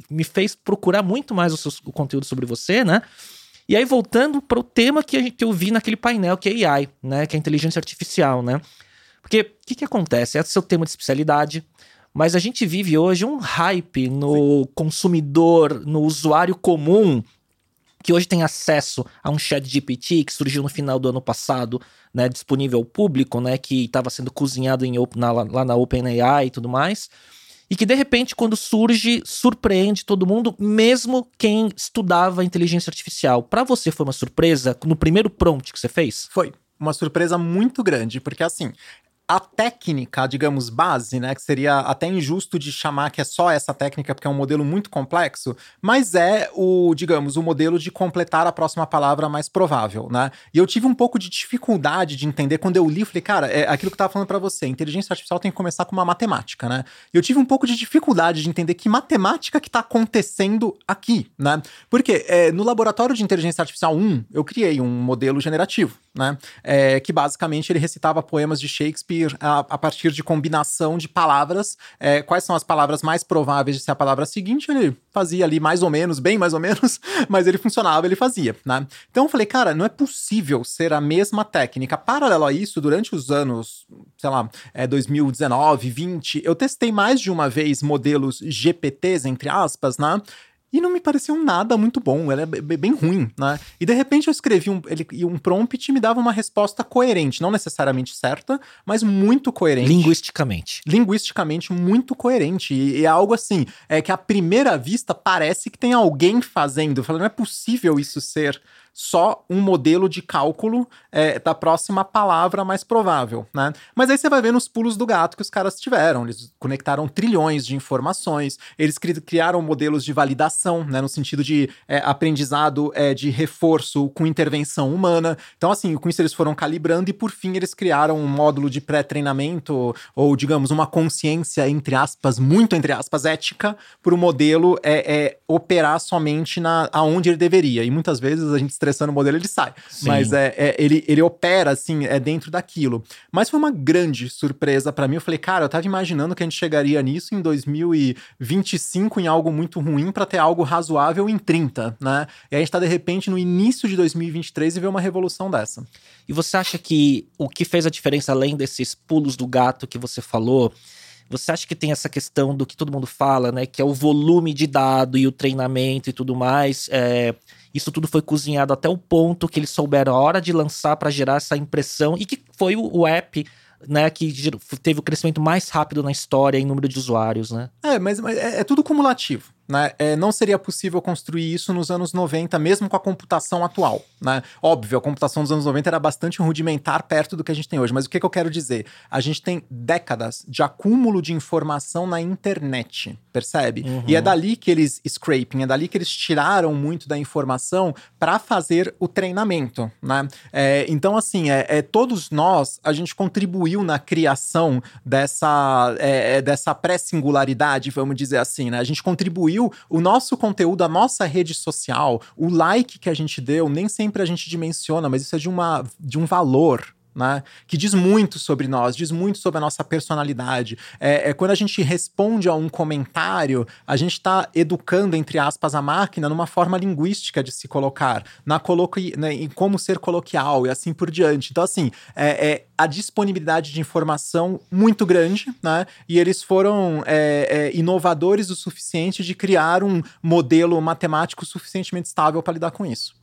me fez procurar muito mais o, seu, o conteúdo sobre você, né? E aí, voltando para o tema que, que eu vi naquele painel, que é AI, né? Que é inteligência artificial, né? Porque o que, que acontece? É o seu tema de especialidade, mas a gente vive hoje um hype no consumidor, no usuário comum, que hoje tem acesso a um chat GPT que surgiu no final do ano passado, né, disponível ao público, né, que estava sendo cozinhado em, na, lá na OpenAI e tudo mais, e que de repente, quando surge, surpreende todo mundo, mesmo quem estudava inteligência artificial. Para você foi uma surpresa no primeiro prompt que você fez? Foi uma surpresa muito grande, porque assim, a técnica, digamos, base, né, que seria até injusto de chamar que é só essa técnica, porque é um modelo muito complexo, mas é o, digamos, o modelo de completar a próxima palavra mais provável, né? E eu tive um pouco de dificuldade de entender quando eu li, falei, cara, é aquilo que eu tava falando para você, inteligência artificial tem que começar com uma matemática, né? E eu tive um pouco de dificuldade de entender que matemática que tá acontecendo aqui, né? Porque é, no laboratório de inteligência artificial 1, eu criei um modelo generativo, né? É, que basicamente ele recitava poemas de Shakespeare a, a partir de combinação de palavras. É, quais são as palavras mais prováveis de ser a palavra seguinte? Ele fazia ali mais ou menos, bem mais ou menos, mas ele funcionava, ele fazia, né? Então eu falei, cara, não é possível ser a mesma técnica. Paralelo a isso, durante os anos, sei lá, é, 2019, 20, eu testei mais de uma vez modelos GPTs, entre aspas, né? E não me pareceu nada muito bom, ela é bem ruim, né? E de repente eu escrevi um, ele, um prompt e me dava uma resposta coerente, não necessariamente certa, mas muito coerente. Linguisticamente. Linguisticamente muito coerente. E, e é algo assim, é que à primeira vista parece que tem alguém fazendo. Falando, não é possível isso ser só um modelo de cálculo é, da próxima palavra mais provável, né? Mas aí você vai ver nos pulos do gato que os caras tiveram. Eles conectaram trilhões de informações, eles cri criaram modelos de validação, né? No sentido de é, aprendizado é, de reforço com intervenção humana. Então, assim, com isso eles foram calibrando e, por fim, eles criaram um módulo de pré-treinamento, ou, digamos, uma consciência, entre aspas, muito entre aspas, ética, para o modelo é, é, operar somente na, aonde ele deveria. E muitas vezes a gente estressando o modelo, ele sai. Sim. Mas é, é, ele, ele opera, assim, é dentro daquilo. Mas foi uma grande surpresa para mim. Eu falei, cara, eu tava imaginando que a gente chegaria nisso em 2025 em algo muito ruim para ter algo razoável em 30, né? E a gente tá, de repente, no início de 2023 e vê uma revolução dessa. E você acha que o que fez a diferença, além desses pulos do gato que você falou, você acha que tem essa questão do que todo mundo fala, né? Que é o volume de dado e o treinamento e tudo mais. É, isso tudo foi cozinhado até o ponto que eles souberam a hora de lançar para gerar essa impressão e que foi o, app né, que teve o crescimento mais rápido na história em número de usuários, né? É, mas, mas é, é, tudo cumulativo. Né? É, não seria possível construir isso nos anos 90, mesmo com a computação atual. Né? Óbvio, a computação dos anos 90 era bastante rudimentar perto do que a gente tem hoje, mas o que, que eu quero dizer? A gente tem décadas de acúmulo de informação na internet, percebe? Uhum. E é dali que eles scraping, é dali que eles tiraram muito da informação para fazer o treinamento. Né? É, então, assim, é, é, todos nós, a gente contribuiu na criação dessa, é, é, dessa pré-singularidade, vamos dizer assim. Né? A gente contribuiu o nosso conteúdo, a nossa rede social, o like que a gente deu, nem sempre a gente dimensiona, mas isso é de, uma, de um valor, né? Que diz muito sobre nós, diz muito sobre a nossa personalidade. É, é quando a gente responde a um comentário, a gente está educando, entre aspas, a máquina numa forma linguística de se colocar, na coloqui, né, em como ser coloquial e assim por diante. Então, assim, é, é a disponibilidade de informação muito grande, né? E eles foram é, é, inovadores o suficiente de criar um modelo matemático suficientemente estável para lidar com isso.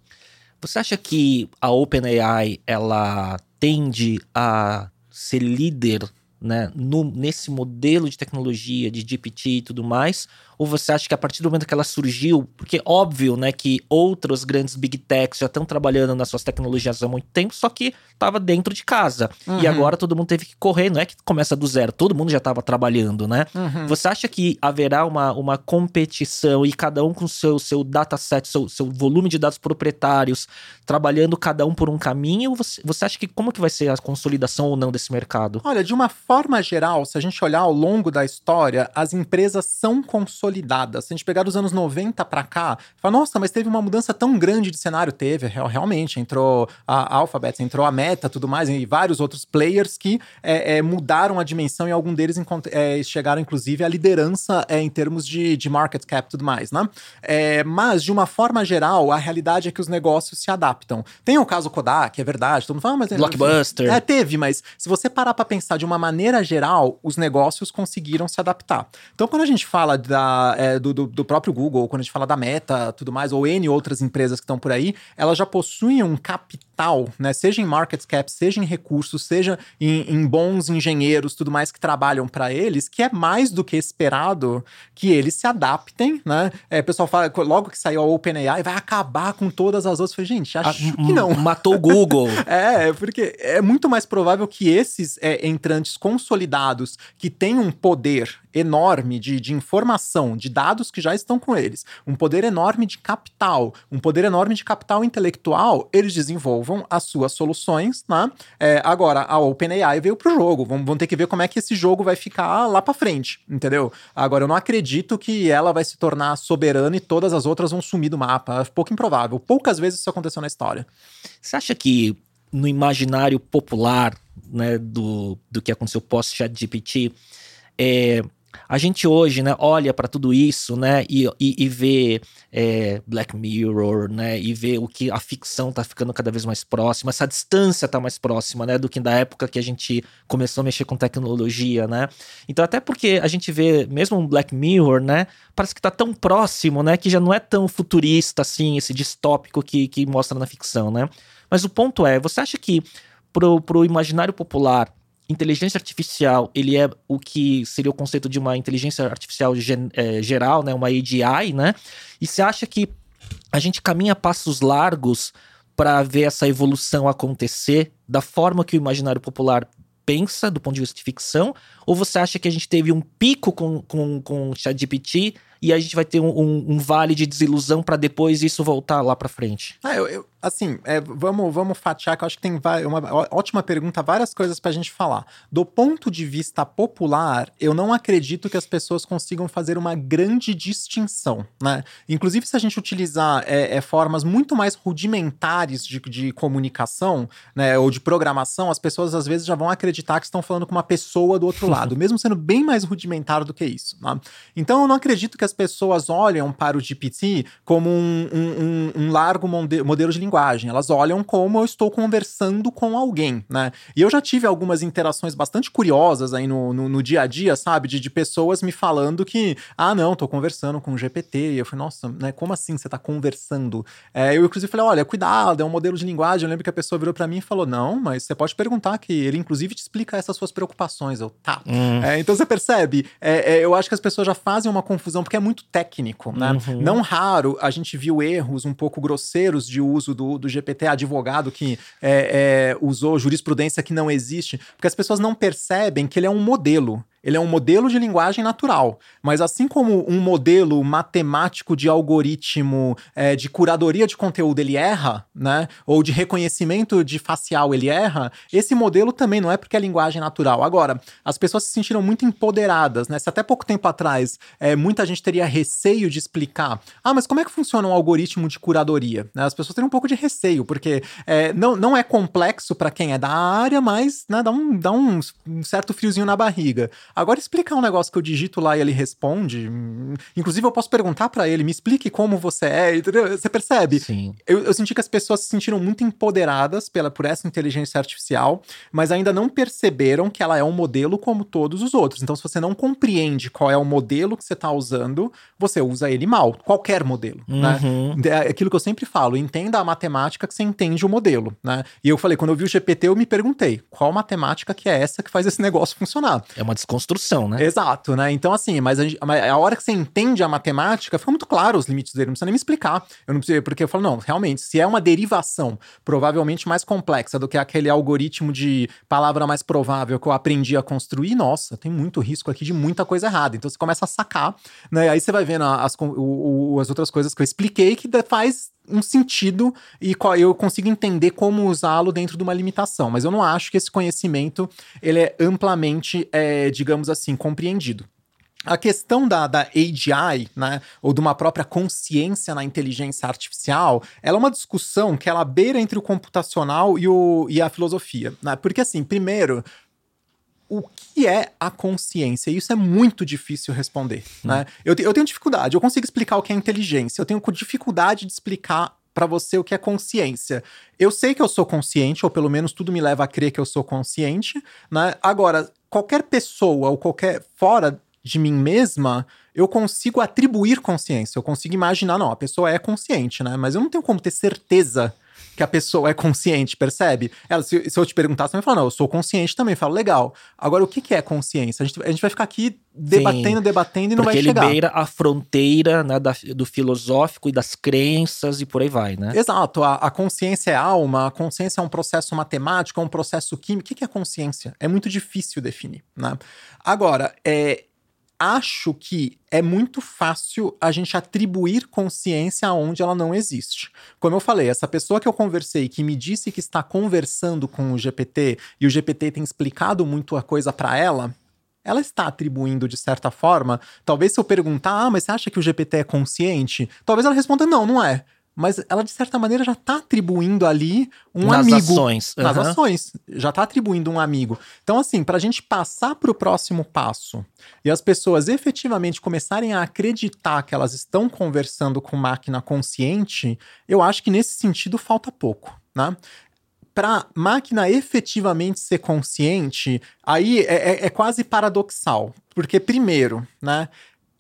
Você acha que a OpenAI ela tende a ser líder né, no, nesse modelo de tecnologia de GPT e tudo mais? Ou você acha que a partir do momento que ela surgiu, porque óbvio, né, que outros grandes big techs já estão trabalhando nas suas tecnologias há muito tempo, só que estava dentro de casa. Uhum. E agora todo mundo teve que correr, não é que começa do zero, todo mundo já estava trabalhando, né? Uhum. Você acha que haverá uma, uma competição e cada um com seu seu dataset, seu, seu volume de dados proprietários, trabalhando cada um por um caminho? Você, você acha que como que vai ser a consolidação ou não desse mercado? Olha, de uma forma geral, se a gente olhar ao longo da história, as empresas são consolidadas. Se a gente pegar dos anos 90 para cá, fala, nossa, mas teve uma mudança tão grande de cenário. Teve, realmente. Entrou a Alphabet, entrou a Meta, tudo mais, e vários outros players que é, é, mudaram a dimensão e algum deles é, chegaram, inclusive, à liderança é, em termos de, de market cap e tudo mais, né? É, mas, de uma forma geral, a realidade é que os negócios se adaptam. Tem o caso Kodak, é verdade, todo mundo fala, ah, mas... Blockbuster. É, teve, mas se você parar para pensar de uma maneira geral, os negócios conseguiram se adaptar. Então, quando a gente fala da, é, do, do, do, próprio Google, quando a gente fala da Meta, tudo mais, ou N outras empresas que estão por aí, elas já possuem um capital, né? Seja em market cap, seja em recursos, seja em, em bons engenheiros, tudo mais que trabalham para eles, que é mais do que esperado que eles se adaptem, né? É, o pessoal fala, logo que saiu a OpenAI, vai acabar com todas as outras. Eu falei, gente, acho a, que não. Matou o Google. é, porque é muito mais provável que esses é, entrantes consolidados que têm um poder enorme de, de informação, de dados que já estão com eles, um poder enorme de capital, um poder enorme de capital intelectual, eles desenvolvam as suas soluções, né? É, agora, a OpenAI veio pro jogo, vão, vão ter que ver como é que esse jogo vai ficar lá para frente, entendeu? Agora, eu não acredito que ela vai se tornar soberana e todas as outras vão sumir do mapa, é pouco improvável. Poucas vezes isso aconteceu na história. Você acha que no imaginário popular, né, do, do que aconteceu pós-ChatGPT, é, a gente hoje, né, olha para tudo isso, né, e, e, e vê é, Black Mirror, né, e vê o que a ficção tá ficando cada vez mais próxima, essa distância tá mais próxima, né, do que da época que a gente começou a mexer com tecnologia, né. Então até porque a gente vê mesmo um Black Mirror, né, parece que tá tão próximo, né, que já não é tão futurista assim, esse distópico que, que mostra na ficção, né. Mas o ponto é, você acha que pro, pro imaginário popular inteligência artificial, ele é o que seria o conceito de uma inteligência artificial gen, é, geral, né, uma AGI, né? E você acha que a gente caminha passos largos para ver essa evolução acontecer da forma que o imaginário popular pensa do ponto de vista de ficção? Ou você acha que a gente teve um pico com, com, com o ChatGPT e a gente vai ter um, um, um vale de desilusão para depois isso voltar lá para frente? Ah, eu, eu, assim, é, vamos, vamos fatiar, que eu acho que tem uma ótima pergunta, várias coisas para a gente falar. Do ponto de vista popular, eu não acredito que as pessoas consigam fazer uma grande distinção, né? Inclusive, se a gente utilizar é, é, formas muito mais rudimentares de, de comunicação, né, ou de programação, as pessoas às vezes já vão acreditar que estão falando com uma pessoa do outro lado, mesmo sendo bem mais rudimentar do que isso. Né? Então, eu não acredito que as pessoas olham para o GPT como um, um, um largo modelo de linguagem. Elas olham como eu estou conversando com alguém, né? E eu já tive algumas interações bastante curiosas aí no, no, no dia a dia, sabe? De, de, pessoas me falando que, ah, não, tô conversando com o GPT. E eu falei, nossa, né? Como assim você tá conversando? É, eu, inclusive, falei, olha, cuidado, é um modelo de linguagem. Eu lembro que a pessoa virou para mim e falou, não, mas você pode perguntar que ele, inclusive, te explica essas suas preocupações. Eu, tá. Hum. É, então você percebe, é, é, eu acho que as pessoas já fazem uma confusão, porque é muito técnico, né? Uhum. Não raro a gente viu erros um pouco grosseiros de uso do, do GPT, advogado que é, é, usou jurisprudência que não existe, porque as pessoas não percebem que ele é um modelo. Ele é um modelo de linguagem natural. Mas assim como um modelo matemático de algoritmo é, de curadoria de conteúdo ele erra, né? Ou de reconhecimento de facial ele erra, esse modelo também não é porque é linguagem natural. Agora, as pessoas se sentiram muito empoderadas, né? Se até pouco tempo atrás é, muita gente teria receio de explicar, ah, mas como é que funciona um algoritmo de curadoria? Né? As pessoas teriam um pouco de receio, porque é, não, não é complexo para quem é da área, mas né, dá, um, dá um, um certo friozinho na barriga. Agora, explicar um negócio que eu digito lá e ele responde. Inclusive, eu posso perguntar para ele, me explique como você é, entendeu? Você percebe? Sim. Eu, eu, senti que as pessoas se sentiram muito empoderadas pela, por essa inteligência artificial, mas ainda não perceberam que ela é um modelo como todos os outros. Então, se você não compreende qual é o modelo que você está usando, você usa ele mal. Qualquer modelo, né? uhum. né? É aquilo que eu sempre falo, entenda a matemática que você entende o modelo, né? E eu falei, quando eu vi o GPT, eu me perguntei, qual matemática que é essa que faz esse negócio funcionar? É uma desconstrução construção, né? Exato, né? Então, assim, mas a, a, hora que você entende a matemática, fica muito claro os limites dele, não precisa nem me explicar. Eu não preciso, porque eu falo, não, realmente, se é uma derivação provavelmente mais complexa do que aquele algoritmo de palavra mais provável que eu aprendi a construir, nossa, tem muito risco aqui de muita coisa errada. Então você começa a sacar, né? Aí você vai vendo as, as outras coisas que eu expliquei que faz um sentido e eu consigo entender como usá-lo dentro de uma limitação. Mas eu não acho que esse conhecimento ele é amplamente, é, digamos assim, compreendido. A questão da, da AGI, né, ou de uma própria consciência na inteligência artificial, ela é uma discussão que ela beira entre o computacional e, o, e a filosofia. Né? Porque, assim, primeiro, o que é a consciência? Isso é muito difícil responder. Hum. Né? Eu, eu tenho dificuldade, eu consigo explicar o que é inteligência, eu tenho dificuldade de explicar para você o que é consciência. Eu sei que eu sou consciente, ou pelo menos tudo me leva a crer que eu sou consciente, né? Agora, qualquer pessoa ou qualquer fora de mim mesma, eu consigo atribuir consciência. Eu consigo imaginar, não, a pessoa é consciente, né? Mas eu não tenho como ter certeza que a pessoa é consciente, percebe? Ela, se, se eu te perguntar, você vai falar, não, eu sou consciente também. Eu falo, legal. Agora, o que, que é consciência? A gente, a gente vai ficar aqui debatendo, Sim, debatendo e não vai chegar. Porque ele beira a fronteira né, da, do filosófico e das crenças e por aí vai, né? Exato. A, a consciência é alma, a consciência é um processo matemático, é um processo químico. O que, que é consciência? É muito difícil definir, né? Agora, é, acho que é muito fácil a gente atribuir consciência onde ela não existe. Como eu falei, essa pessoa que eu conversei, que me disse que está conversando com o GPT e o GPT tem explicado muito a coisa para ela, ela está atribuindo de certa forma. Talvez se eu perguntar, ah, mas você acha que o GPT é consciente? Talvez ela responda, não, não é mas ela de certa maneira já está atribuindo ali um nas amigo ações. nas uhum. ações já está atribuindo um amigo então assim para a gente passar para o próximo passo e as pessoas efetivamente começarem a acreditar que elas estão conversando com máquina consciente eu acho que nesse sentido falta pouco né para máquina efetivamente ser consciente, aí é, é, é quase paradoxal. Porque, primeiro, né,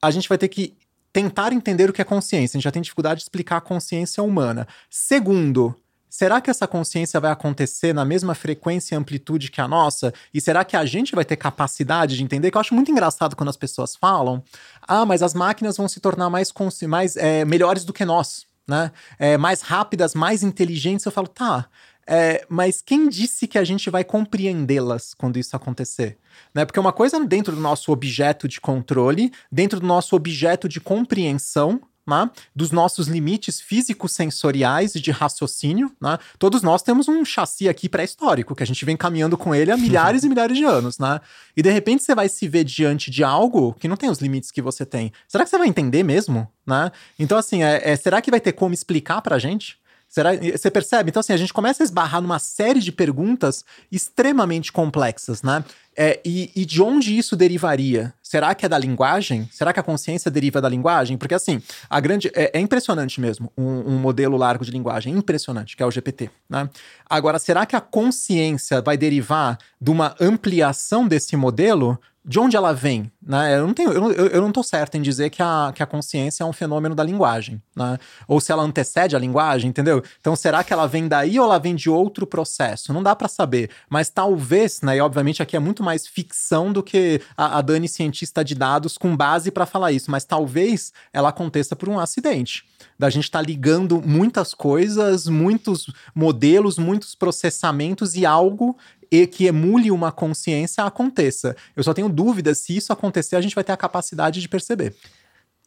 a gente vai ter que tentar entender o que é consciência. A gente já tem dificuldade de explicar a consciência humana. Segundo, será que essa consciência vai acontecer na mesma frequência e amplitude que a nossa? E será que a gente vai ter capacidade de entender? Que eu acho muito engraçado quando as pessoas falam: ah, mas as máquinas vão se tornar mais, mais é, melhores do que nós. Né? É, mais rápidas, mais inteligentes. Eu falo, tá, é, mas quem disse que a gente vai compreendê-las quando isso acontecer? Né? Porque uma coisa dentro do nosso objeto de controle, dentro do nosso objeto de compreensão, né? dos nossos limites físicos sensoriais e de raciocínio. Né? Todos nós temos um chassi aqui pré-histórico, que a gente vem caminhando com ele há milhares e milhares de anos. Né? E de repente você vai se ver diante de algo que não tem os limites que você tem. Será que você vai entender mesmo? Né? Então, assim, é, é será que vai ter como explicar pra gente? Será, você percebe? Então, assim, a gente começa a esbarrar numa série de perguntas extremamente complexas, né? É, e, e, de onde isso derivaria? Será que é da linguagem? Será que a consciência deriva da linguagem? Porque, assim, a grande. É, é impressionante mesmo um, um, modelo largo de linguagem. Impressionante, que é o GPT. Né? Agora, será que a consciência vai derivar de uma ampliação desse modelo? De onde ela vem, né? Eu não tenho, eu, eu, não tô certo em dizer que a, que a consciência é um fenômeno da linguagem, né? Ou se ela antecede a linguagem, entendeu? Então, será que ela vem daí ou ela vem de outro processo? Não dá para saber, mas talvez, né? E obviamente aqui é muito mais ficção do que a, a Dani cientista de dados com base para falar isso, mas talvez ela aconteça por um acidente. Da gente estar tá ligando muitas coisas, muitos modelos, muitos processamentos e algo e que emule uma consciência aconteça. Eu só tenho dúvidas se isso acontecer, a gente vai ter a capacidade de perceber.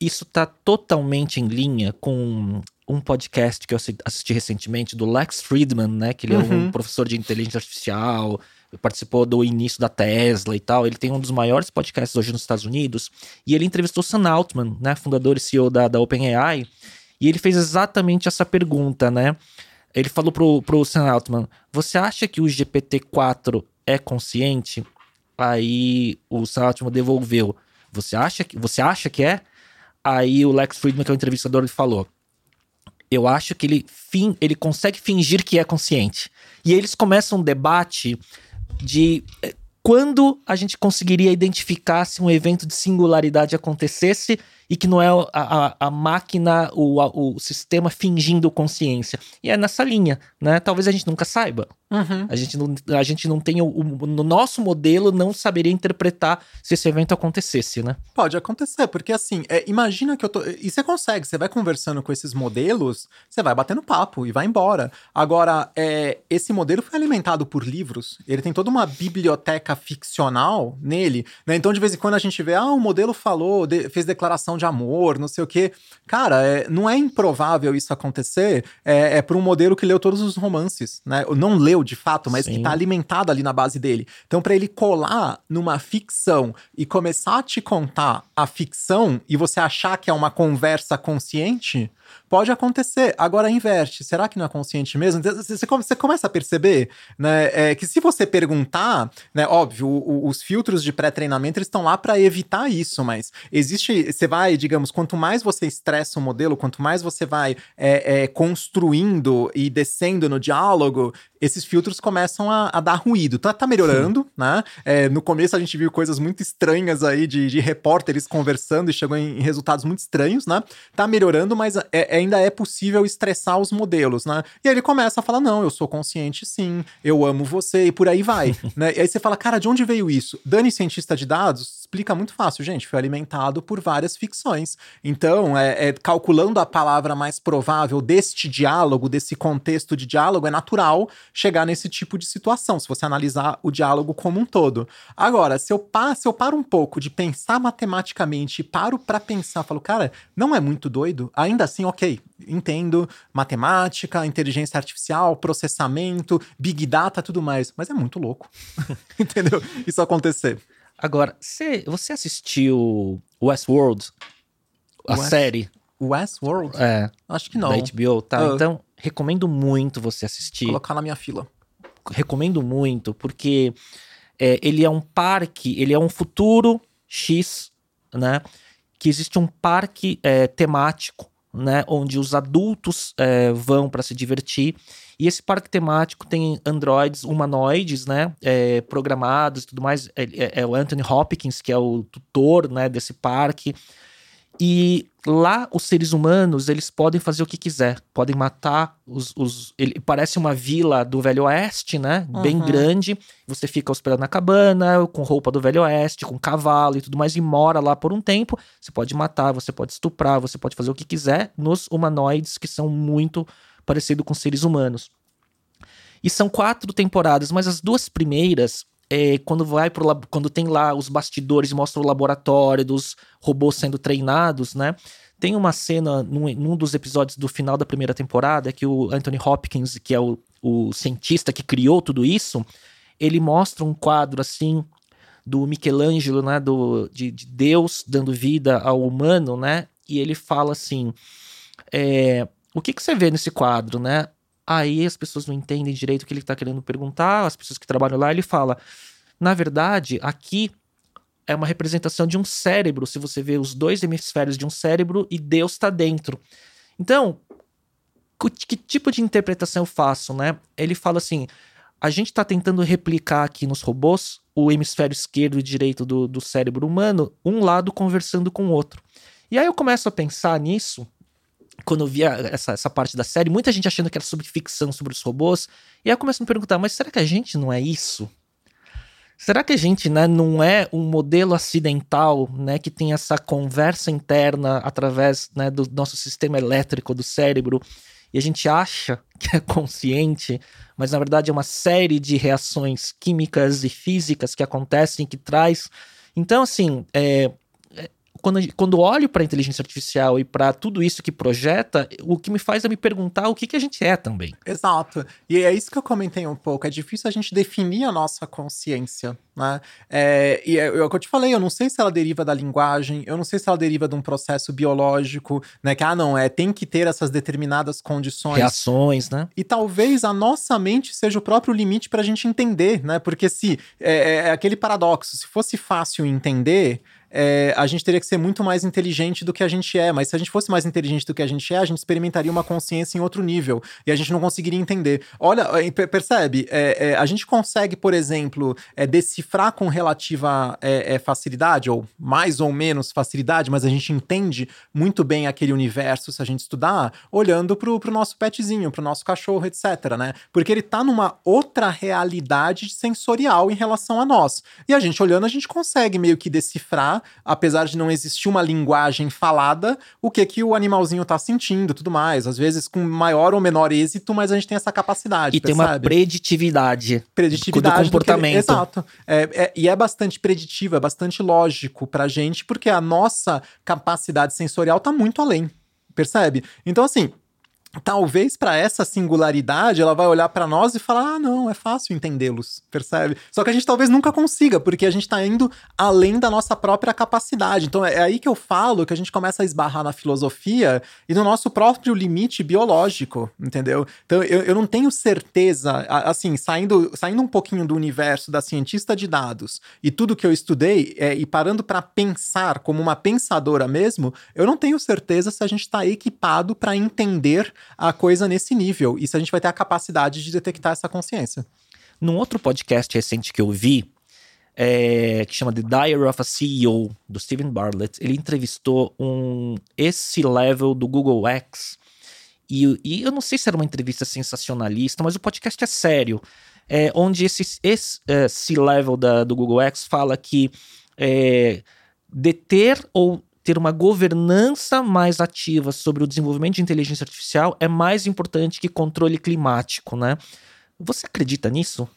Isso está totalmente em linha com um podcast que eu assisti recentemente do Lex Friedman, né? Que ele é um uhum. professor de inteligência artificial, participou do início da Tesla e tal. Ele tem um dos maiores podcasts hoje nos Estados Unidos. E ele entrevistou Sam Altman, né? Fundador e CEO da, da OpenAI. E ele fez exatamente essa pergunta, né? Ele falou pro, pro Sam Altman: Você acha que o GPT-4 é consciente? Aí o Sam Altman devolveu: Você acha que, você acha que é? Aí o Lex Friedman, que é o entrevistador, ele falou: Eu acho que ele, fin, ele consegue fingir que é consciente. E aí eles começam um debate de eh, quando a gente conseguiria identificar se um evento de singularidade acontecesse e que não é a, a, a máquina, o, a, o sistema fingindo consciência. E é nessa linha, né? Talvez a gente nunca saiba. Uhum. A, gente não, a gente não tem o, o, no nosso modelo não saberia interpretar se esse evento acontecesse, né? Pode acontecer, porque assim, é, imagina que eu tô. E você consegue, você vai conversando com esses modelos, você vai batendo papo e vai embora. Agora, é, esse modelo foi alimentado por livros, ele tem toda uma biblioteca ficcional nele, né? Então, de vez em quando a gente vê, ah, o modelo falou, de, fez declaração declaração de amor, não sei o quê. Cara, é, não é improvável isso acontecer é, é para um modelo que leu todos os romances, né? Não leu de fato, mas Sim. que está alimentado ali na base dele. Então, para ele colar numa ficção e começar a te contar a ficção e você achar que é uma conversa consciente, Pode acontecer. Agora inverte. Será que não é consciente mesmo? Então, você, começa a perceber né, é, que se você perguntar, né, óbvio, os filtros de pré-treinamento estão lá para evitar isso, mas existe. Você vai, digamos, quanto mais você estressa o modelo, quanto mais você vai é, é, construindo e descendo no diálogo, esses filtros começam a, a dar ruído. Tá, tá melhorando, Sim. né? É, no começo a gente viu coisas muito estranhas aí de, de repórteres conversando e chegou em, resultados muito estranhos, né? Tá melhorando, mas é, é, ainda é possível estressar os modelos, né? E aí ele começa a falar: não, eu sou consciente sim, eu amo você, e por aí vai. né? E aí você fala, cara, de onde veio isso? Dani, cientista de dados, explica muito fácil, gente. Foi alimentado por várias ficções. Então, é, é calculando a palavra mais provável deste diálogo, desse contexto de diálogo, é natural chegar nesse tipo de situação, se você analisar o diálogo como um todo. Agora, se eu, pa se eu paro um pouco de pensar matematicamente e paro para pensar, falo, cara, não é muito doido? Ainda assim, ok, entendo matemática, inteligência artificial, processamento, big data, tudo mais, mas é muito louco. Entendeu? Isso acontecer. Agora, você, você assistiu Westworld? A West, série? Westworld? É. Acho que não. Da HBO, tá? Uh. Então, recomendo muito você assistir. Colocar na minha fila. Recomendo muito, porque é, ele é um parque, ele é um futuro X, né? Que existe um parque é, temático, né? Onde os adultos é, vão para se divertir. E esse parque temático tem androides humanoides, né? É, programados e tudo mais. É, é, o Anthony Hopkins, que é o tutor né, desse parque. E lá os seres humanos, eles podem fazer o que quiser. Podem matar os... os ele parece uma vila do Velho Oeste, né? Uhum. Bem grande. Você fica hospedado na cabana, com roupa do Velho Oeste, com cavalo e tudo mais, e mora lá por um tempo. Você pode matar, você pode estuprar, você pode fazer o que quiser nos humanoides, que são muito parecidos com seres humanos. E são quatro temporadas, mas as duas primeiras é, quando vai pro quando tem lá os bastidores mostra o laboratório dos robôs sendo treinados, né? Tem uma cena num, num, dos episódios do final da primeira temporada que o Anthony Hopkins, que é o, o cientista que criou tudo isso, ele mostra um quadro assim do Michelangelo, né, do, de, de Deus dando vida ao humano, né? E ele fala assim, é, o que, que você vê nesse quadro, né? Aí as pessoas não entendem direito o que ele está querendo perguntar, as pessoas que trabalham lá, ele fala: na verdade, aqui é uma representação de um cérebro, se você vê os dois hemisférios de um cérebro e Deus está dentro. Então, que tipo de interpretação eu faço, né? Ele fala assim: a gente está tentando replicar aqui nos robôs o hemisfério esquerdo e direito do, do cérebro humano, um lado conversando com o outro. E aí eu começo a pensar nisso quando eu via essa, essa parte da série, muita gente achando que era sobre ficção, sobre os robôs. E aí eu começo a me perguntar, mas será que a gente não é isso? Será que a gente né, não é um modelo acidental né, que tem essa conversa interna através né, do nosso sistema elétrico do cérebro e a gente acha que é consciente, mas na verdade é uma série de reações químicas e físicas que acontecem que traz. Então, assim, é, quando, quando olho para a inteligência artificial e para tudo isso que projeta, o que me faz é me perguntar o que, que a gente é também. Exato. E é isso que eu comentei um pouco. É difícil a gente definir a nossa consciência, né? É, e é, é, o que eu te falei, eu não sei se ela deriva da linguagem, eu não sei se ela deriva de um processo biológico, né? Que, ah, não, é, tem que ter essas determinadas condições. Reações, né? E talvez a nossa mente seja o próprio limite para a gente entender, né? Porque se é, é, é aquele paradoxo, se fosse fácil entender, é, a gente teria que ser muito mais inteligente do que a gente é. Mas se a gente fosse mais inteligente do que a gente é, a gente experimentaria uma consciência em outro nível. E a gente não conseguiria entender. Olha, percebe? É, é, a gente consegue, por exemplo, é, decifrar com relativa é, é, facilidade, ou mais ou menos facilidade, mas a gente entende muito bem aquele universo se a gente estudar, olhando pro, pro nosso petzinho, pro nosso cachorro, etc. Né? Porque ele tá numa outra realidade sensorial em relação a nós. E a gente olhando, a gente consegue meio que decifrar apesar de não existir uma linguagem falada, o que que o animalzinho tá sentindo, tudo mais. Às vezes com maior ou menor êxito, mas a gente tem essa capacidade. E percebe? tem uma preditividade, preditividade do comportamento. Do que, exato. É, é, e é bastante preditivo, é bastante lógico pra gente, porque a nossa capacidade sensorial tá muito além. Percebe? Então, assim, talvez para essa singularidade ela vai olhar para nós e falar: ah, não, é fácil entendê-los, percebe? Só que a gente talvez nunca consiga, porque a gente está indo além da nossa própria capacidade. Então é aí que eu falo que a gente começa a esbarrar na filosofia e no nosso próprio limite biológico, entendeu? Então eu, eu não tenho certeza, assim, saindo, saindo um pouquinho do universo da cientista de dados e tudo que eu estudei é, e parando para pensar como uma pensadora mesmo, eu não tenho certeza se a gente está equipado para entender a coisa nesse nível e se a gente vai ter a capacidade de detectar essa consciência. Num outro podcast recente que eu vi, é, que chama The Diary of a CEO, do Steven Bartlett, ele entrevistou um esse level do Google X. E, e, eu não sei se era uma entrevista sensacionalista, mas o podcast é sério. É, onde esse, esse é, C-level do Google X fala que é, deter ou ter uma governança mais ativa sobre o desenvolvimento de inteligência artificial é mais importante que controle climático, né? Você acredita nisso?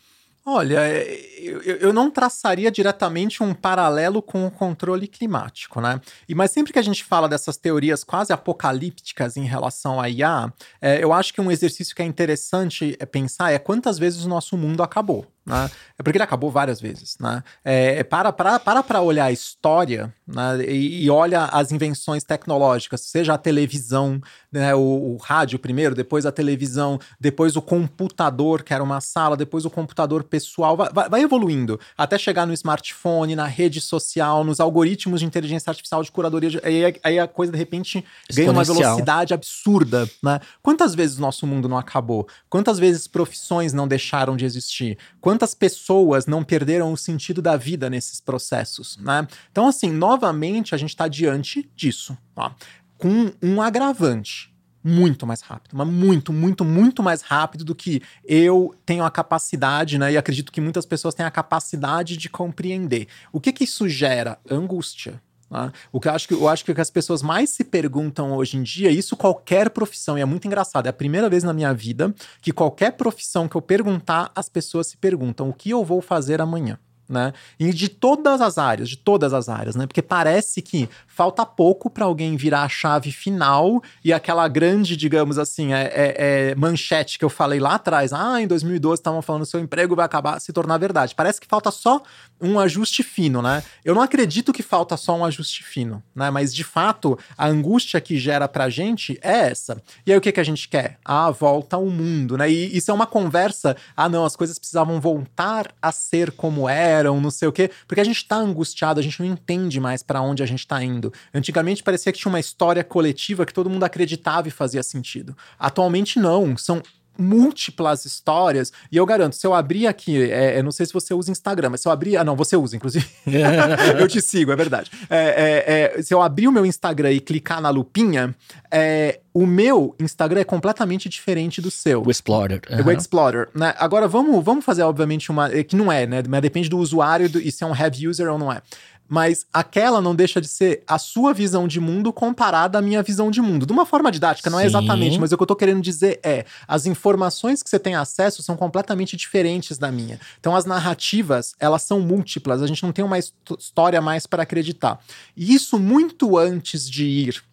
Olha, é, eu, não traçaria diretamente um paralelo com o controle climático, né? E mas sempre que a gente fala dessas teorias quase apocalípticas em relação à IA, é, eu acho que um exercício que é interessante é pensar é quantas vezes o nosso mundo acabou. Né? É porque ele acabou várias vezes. Né? É, é para para para olhar a história né? e, e, olha as invenções tecnológicas, seja a televisão, né? o, o, rádio primeiro, depois a televisão, depois o computador, que era uma sala, depois o computador pessoal, vai, vai, vai evoluindo até chegar no smartphone, na rede social, nos algoritmos de inteligência artificial de curadoria. De, aí, aí, a coisa de repente ganha uma velocidade absurda. Né? Quantas vezes o nosso mundo não acabou? Quantas vezes profissões não deixaram de existir? Quantas quantas pessoas não perderam o sentido da vida nesses processos, né? Então, assim, novamente a gente está diante disso, ó, com um agravante muito mais rápido, mas muito, muito, muito mais rápido do que eu tenho a capacidade, né? E acredito que muitas pessoas têm a capacidade de compreender. O que que isso gera? Angústia, Tá? O que eu acho que eu acho que as pessoas mais se perguntam hoje em dia, isso qualquer profissão, e é muito engraçado, é a primeira vez na minha vida que qualquer profissão que eu perguntar, as pessoas se perguntam o que eu vou fazer amanhã né? E de todas as áreas, de todas as áreas, né? Porque parece que falta pouco para alguém virar a chave final e aquela grande, digamos assim, é, é, é manchete que eu falei lá atrás, ah, em 2012 estavam falando seu emprego vai acabar se tornar verdade. Parece que falta só um ajuste fino, né? Eu não acredito que falta só um ajuste fino, né? Mas de fato, a angústia que gera pra gente é essa. E aí o que, que a gente quer? A volta ao mundo, né? E isso é uma conversa, ah, não, as coisas precisavam voltar a ser como era eram, não sei o quê, porque a gente tá angustiado, a gente não entende mais para onde a gente tá indo. Antigamente parecia que tinha uma história coletiva que todo mundo acreditava e fazia sentido. Atualmente não, são múltiplas histórias. E eu garanto, se eu abrir aqui, é, eu não sei se você usa Instagram, mas se eu abrir. Ah, não, você usa, inclusive. eu te sigo, é verdade. É, é, é, se eu abrir o meu Instagram e clicar na lupinha, é, o meu Instagram é completamente diferente do seu. O Explorer. Uhum. O Explorer, né? Agora vamos, vamos fazer, obviamente, uma. Que não é, né? Mas depende do usuário do, e se é um heavy user ou não é mas aquela não deixa de ser a sua visão de mundo comparada à minha visão de mundo. De uma forma didática, não é exatamente, mas o que eu tô querendo dizer é: as informações que você tem acesso são completamente diferentes da minha. Então, as narrativas, elas são múltiplas, a gente não tem uma história mais para acreditar. E isso muito antes de ir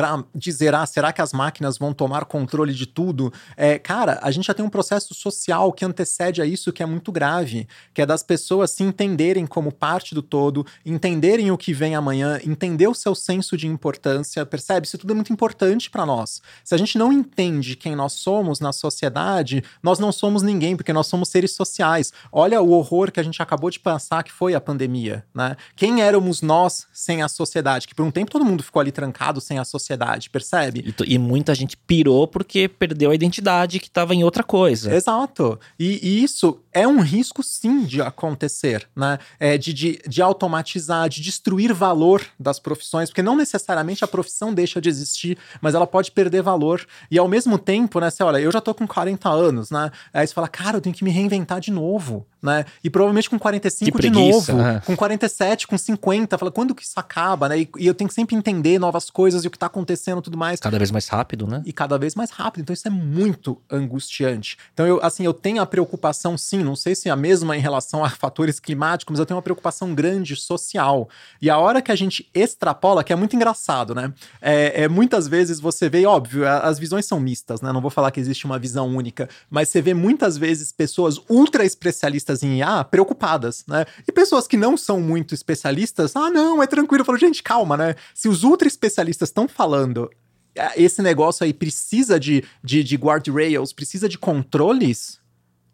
para dizer, ah, será que as máquinas vão tomar controle de tudo? É, cara, a gente já tem um processo social que antecede a isso que é muito grave, que é das pessoas se entenderem como parte do todo, entenderem o que vem amanhã, entender o seu senso de importância, percebe? Isso tudo é muito importante para nós. Se a gente não entende quem nós somos na sociedade, nós não somos ninguém, porque nós somos seres sociais. Olha o horror que a gente acabou de pensar que foi a pandemia, né? Quem éramos nós sem a sociedade? Que por um tempo todo mundo ficou ali trancado sem a sociedade sociedade, percebe? E, e muita gente pirou porque perdeu a identidade que estava em outra coisa. Exato. E, e, isso é um risco, sim, de acontecer, né? É, de, de, de automatizar, de destruir valor das profissões, porque não necessariamente a profissão deixa de existir, mas ela pode perder valor. E ao mesmo tempo, né? Você olha, eu já tô com 40 anos, né? Aí você fala, cara, eu tenho que me reinventar de novo, né? E provavelmente com 45 de novo, né? com 47, com 50, fala, quando que isso acaba, né? E, e, eu tenho que sempre entender novas coisas e o que tá acontecendo tudo mais. Cada vez mais rápido, né? E cada vez mais rápido. Então isso é muito angustiante. Então eu, assim, eu tenho a preocupação, sim, não sei se é a mesma em relação a fatores climáticos, mas eu tenho uma preocupação grande social. E a hora que a gente extrapola, que é muito engraçado, né? É, é muitas vezes você vê, óbvio, as visões são mistas, né? Não vou falar que existe uma visão única, mas você vê muitas vezes pessoas ultra especialistas em IA preocupadas, né? E pessoas que não são muito especialistas, ah, não, é tranquilo. Eu falo, gente, calma, né? Se os ultra especialistas estão falando ah, esse negócio aí precisa de, de, de guardrails, precisa de controles,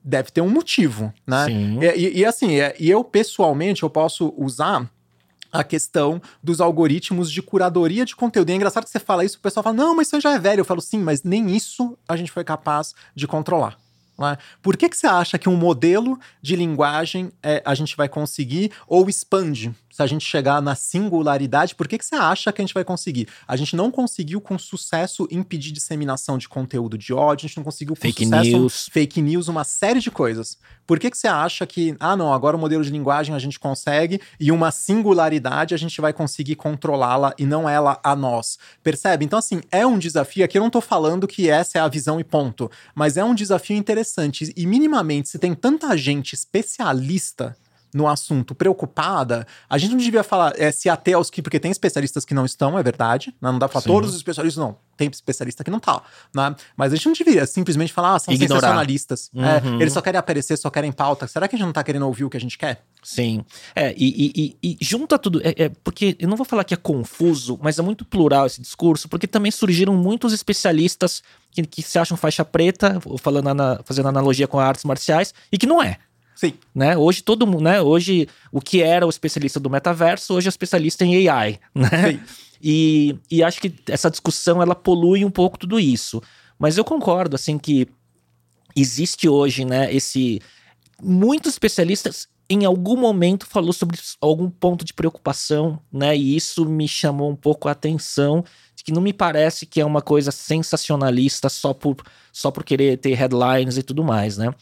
deve ter um motivo, né? Sim. E, e, assim, é, e eu pessoalmente eu posso usar a questão dos algoritmos de curadoria de conteúdo. E é engraçado que você fala isso, o pessoal fala, não, mas isso já é velho. Eu falo, sim, mas nem isso a gente foi capaz de controlar. Né? Por que, que você acha que um modelo de linguagem é, a gente vai conseguir ou expande? Se a gente chegar na singularidade, por que, que você acha que a gente vai conseguir? A gente não conseguiu com sucesso impedir disseminação de conteúdo de ódio, a gente não conseguiu com fake sucesso news. fake news, uma série de coisas. Por que, que você acha que, ah, não, agora o modelo de linguagem a gente consegue e uma singularidade a gente vai conseguir controlá-la e não ela a nós? Percebe? Então, assim, é um desafio. Aqui eu não tô falando que essa é a visão e ponto, mas é um desafio interessante. E minimamente, se tem tanta gente especialista no assunto preocupada, a gente não devia falar é, se até aos que, porque tem especialistas que não estão, é verdade, né? não dá pra falar todos os especialistas, não. Tem especialista que não tá, né? Mas a gente não devia simplesmente falar, ah, são Ignorar. sensacionalistas. É, uhum. É, eles só querem aparecer, só querem pauta. Será que a gente não tá querendo ouvir o que a gente quer? Sim. É, e, e, e, junta tudo. É, é, porque eu não vou falar que é confuso, mas é muito plural esse discurso, porque também surgiram muitos especialistas que, que se acham faixa preta, falando na, fazendo analogia com artes marciais, e que não é. Sim. Né? Hoje todo mundo, né? Hoje o que era o especialista do metaverso, hoje é especialista em AI, né? Sim. E, e acho que essa discussão ela polui um pouco tudo isso. Mas eu concordo assim que existe hoje, né, esse muitos especialistas em algum momento falou sobre algum ponto de preocupação, né? E isso me chamou um pouco a atenção, que não me parece que é uma coisa sensacionalista só por só por querer ter headlines e tudo mais, né?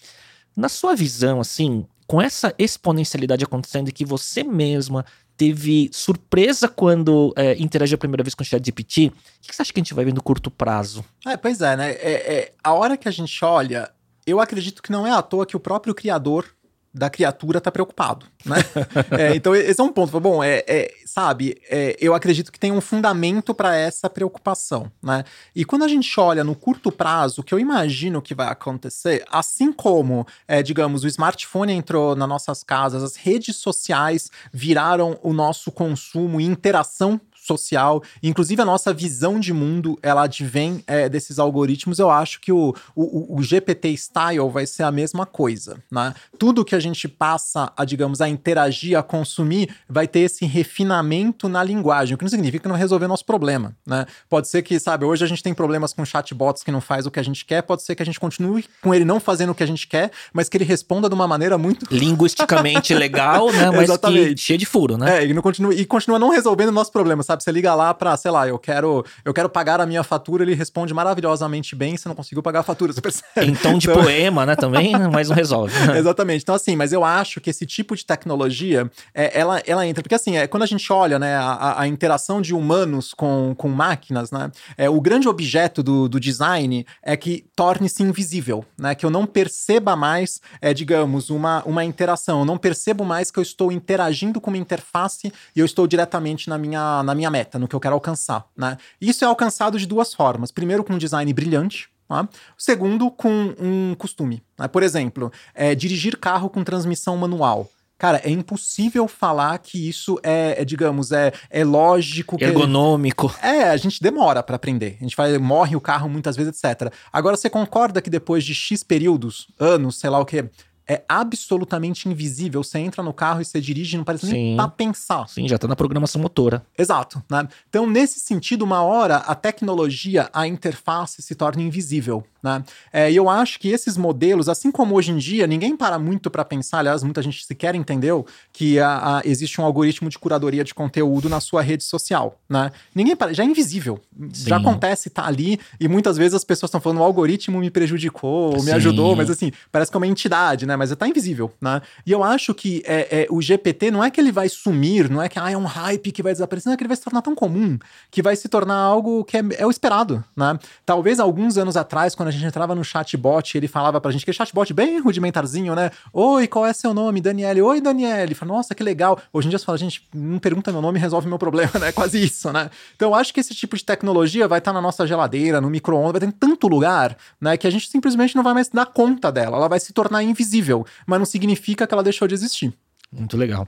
Na sua visão, assim, com essa exponencialidade acontecendo e que você mesma teve surpresa quando é, interagiu a primeira vez com o ChatGPT, o que você acha que a gente vai ver no curto prazo? É, pois é, né? É, é, a hora que a gente olha, eu acredito que não é à toa que o próprio criador da criatura tá preocupado, né? é, então esse é um ponto. Bom, é, é sabe, é, eu acredito que tem um fundamento para essa preocupação, né? E quando a gente olha no curto prazo, o que eu imagino que vai acontecer, assim como, é, digamos, o smartphone entrou nas nossas casas, as redes sociais viraram o nosso consumo e interação social, inclusive a nossa visão de mundo, ela advém é, desses algoritmos. Eu acho que o, o, o, GPT Style vai ser a mesma coisa, né? Tudo que a gente passa a, digamos, a interagir, a consumir, vai ter esse refinamento na linguagem, o que não significa que não resolver nosso problema, né? Pode ser que, sabe, hoje a gente tem problemas com chatbots que não faz o que a gente quer, pode ser que a gente continue com ele não fazendo o que a gente quer, mas que ele responda de uma maneira muito linguisticamente legal, né? Mas Exatamente. que cheio de furo, né? É, e, não continua, e continua não resolvendo o nosso problema, sabe? Sabe? Você liga lá pra, sei lá, eu quero, eu quero pagar a minha fatura, ele responde maravilhosamente bem, você não conseguiu pagar a fatura, você percebe? Em tom de então... poema, né, também, mas não resolve. Exatamente. Então, assim, mas eu acho que esse tipo de tecnologia, é, ela, ela entra, porque assim, é, quando a gente olha, né, a, a interação de humanos com, com máquinas, né, é, o grande objeto do, do design é que torne-se invisível, né, que eu não perceba mais, é, digamos, uma, uma interação, eu não percebo mais que eu estou interagindo com uma interface e eu estou diretamente na minha, na minha minha meta, no que eu quero alcançar, né? Isso é alcançado de duas formas. Primeiro, com um design brilhante, Tá? Segundo, com um costume. Né? Por exemplo, é, dirigir carro com transmissão manual. Cara, é impossível falar que isso é, é digamos, é, é lógico. Ergonômico. É, a gente demora para aprender. A gente vai, morre o carro muitas vezes, etc. Agora, você concorda que depois de X períodos, anos, sei lá o que, é absolutamente invisível. Você entra no carro e você dirige, não parece Sim. nem pra pensar. Sim, já tá na programação motora. Exato. Né? Então, nesse sentido, uma hora a tecnologia, a interface se torna invisível. Né? É, e eu acho que esses modelos, assim como hoje em dia, ninguém para muito para pensar, aliás, muita gente sequer entendeu que a, a, existe um algoritmo de curadoria de conteúdo na sua rede social. Né? Ninguém para, já é invisível. Sim. Já acontece, tá ali, e muitas vezes as pessoas estão falando o algoritmo me prejudicou, me ajudou, mas assim, parece que é uma entidade, né? Mas tá invisível, né? E eu acho que é, é, o GPT não é que ele vai sumir, não é que ah, é um hype que vai desaparecer, não é que ele vai se tornar tão comum, que vai se tornar algo que é, é o esperado, né? Talvez alguns anos atrás, quando a gente entrava no chatbot, ele falava pra gente que chatbot bem rudimentarzinho, né? Oi, qual é seu nome? Daniele. Oi, Daniele. Fala, Nossa, que legal. Hoje em dia você fala, gente, não pergunta meu nome, resolve meu problema, né? Quase isso, né? Então acho que esse tipo de tecnologia vai estar na nossa geladeira, no micro-ondas, vai ter em tanto lugar, né? Que a gente simplesmente não vai mais dar conta dela. Ela vai se tornar invisível, mas não significa que ela deixou de existir. Muito legal.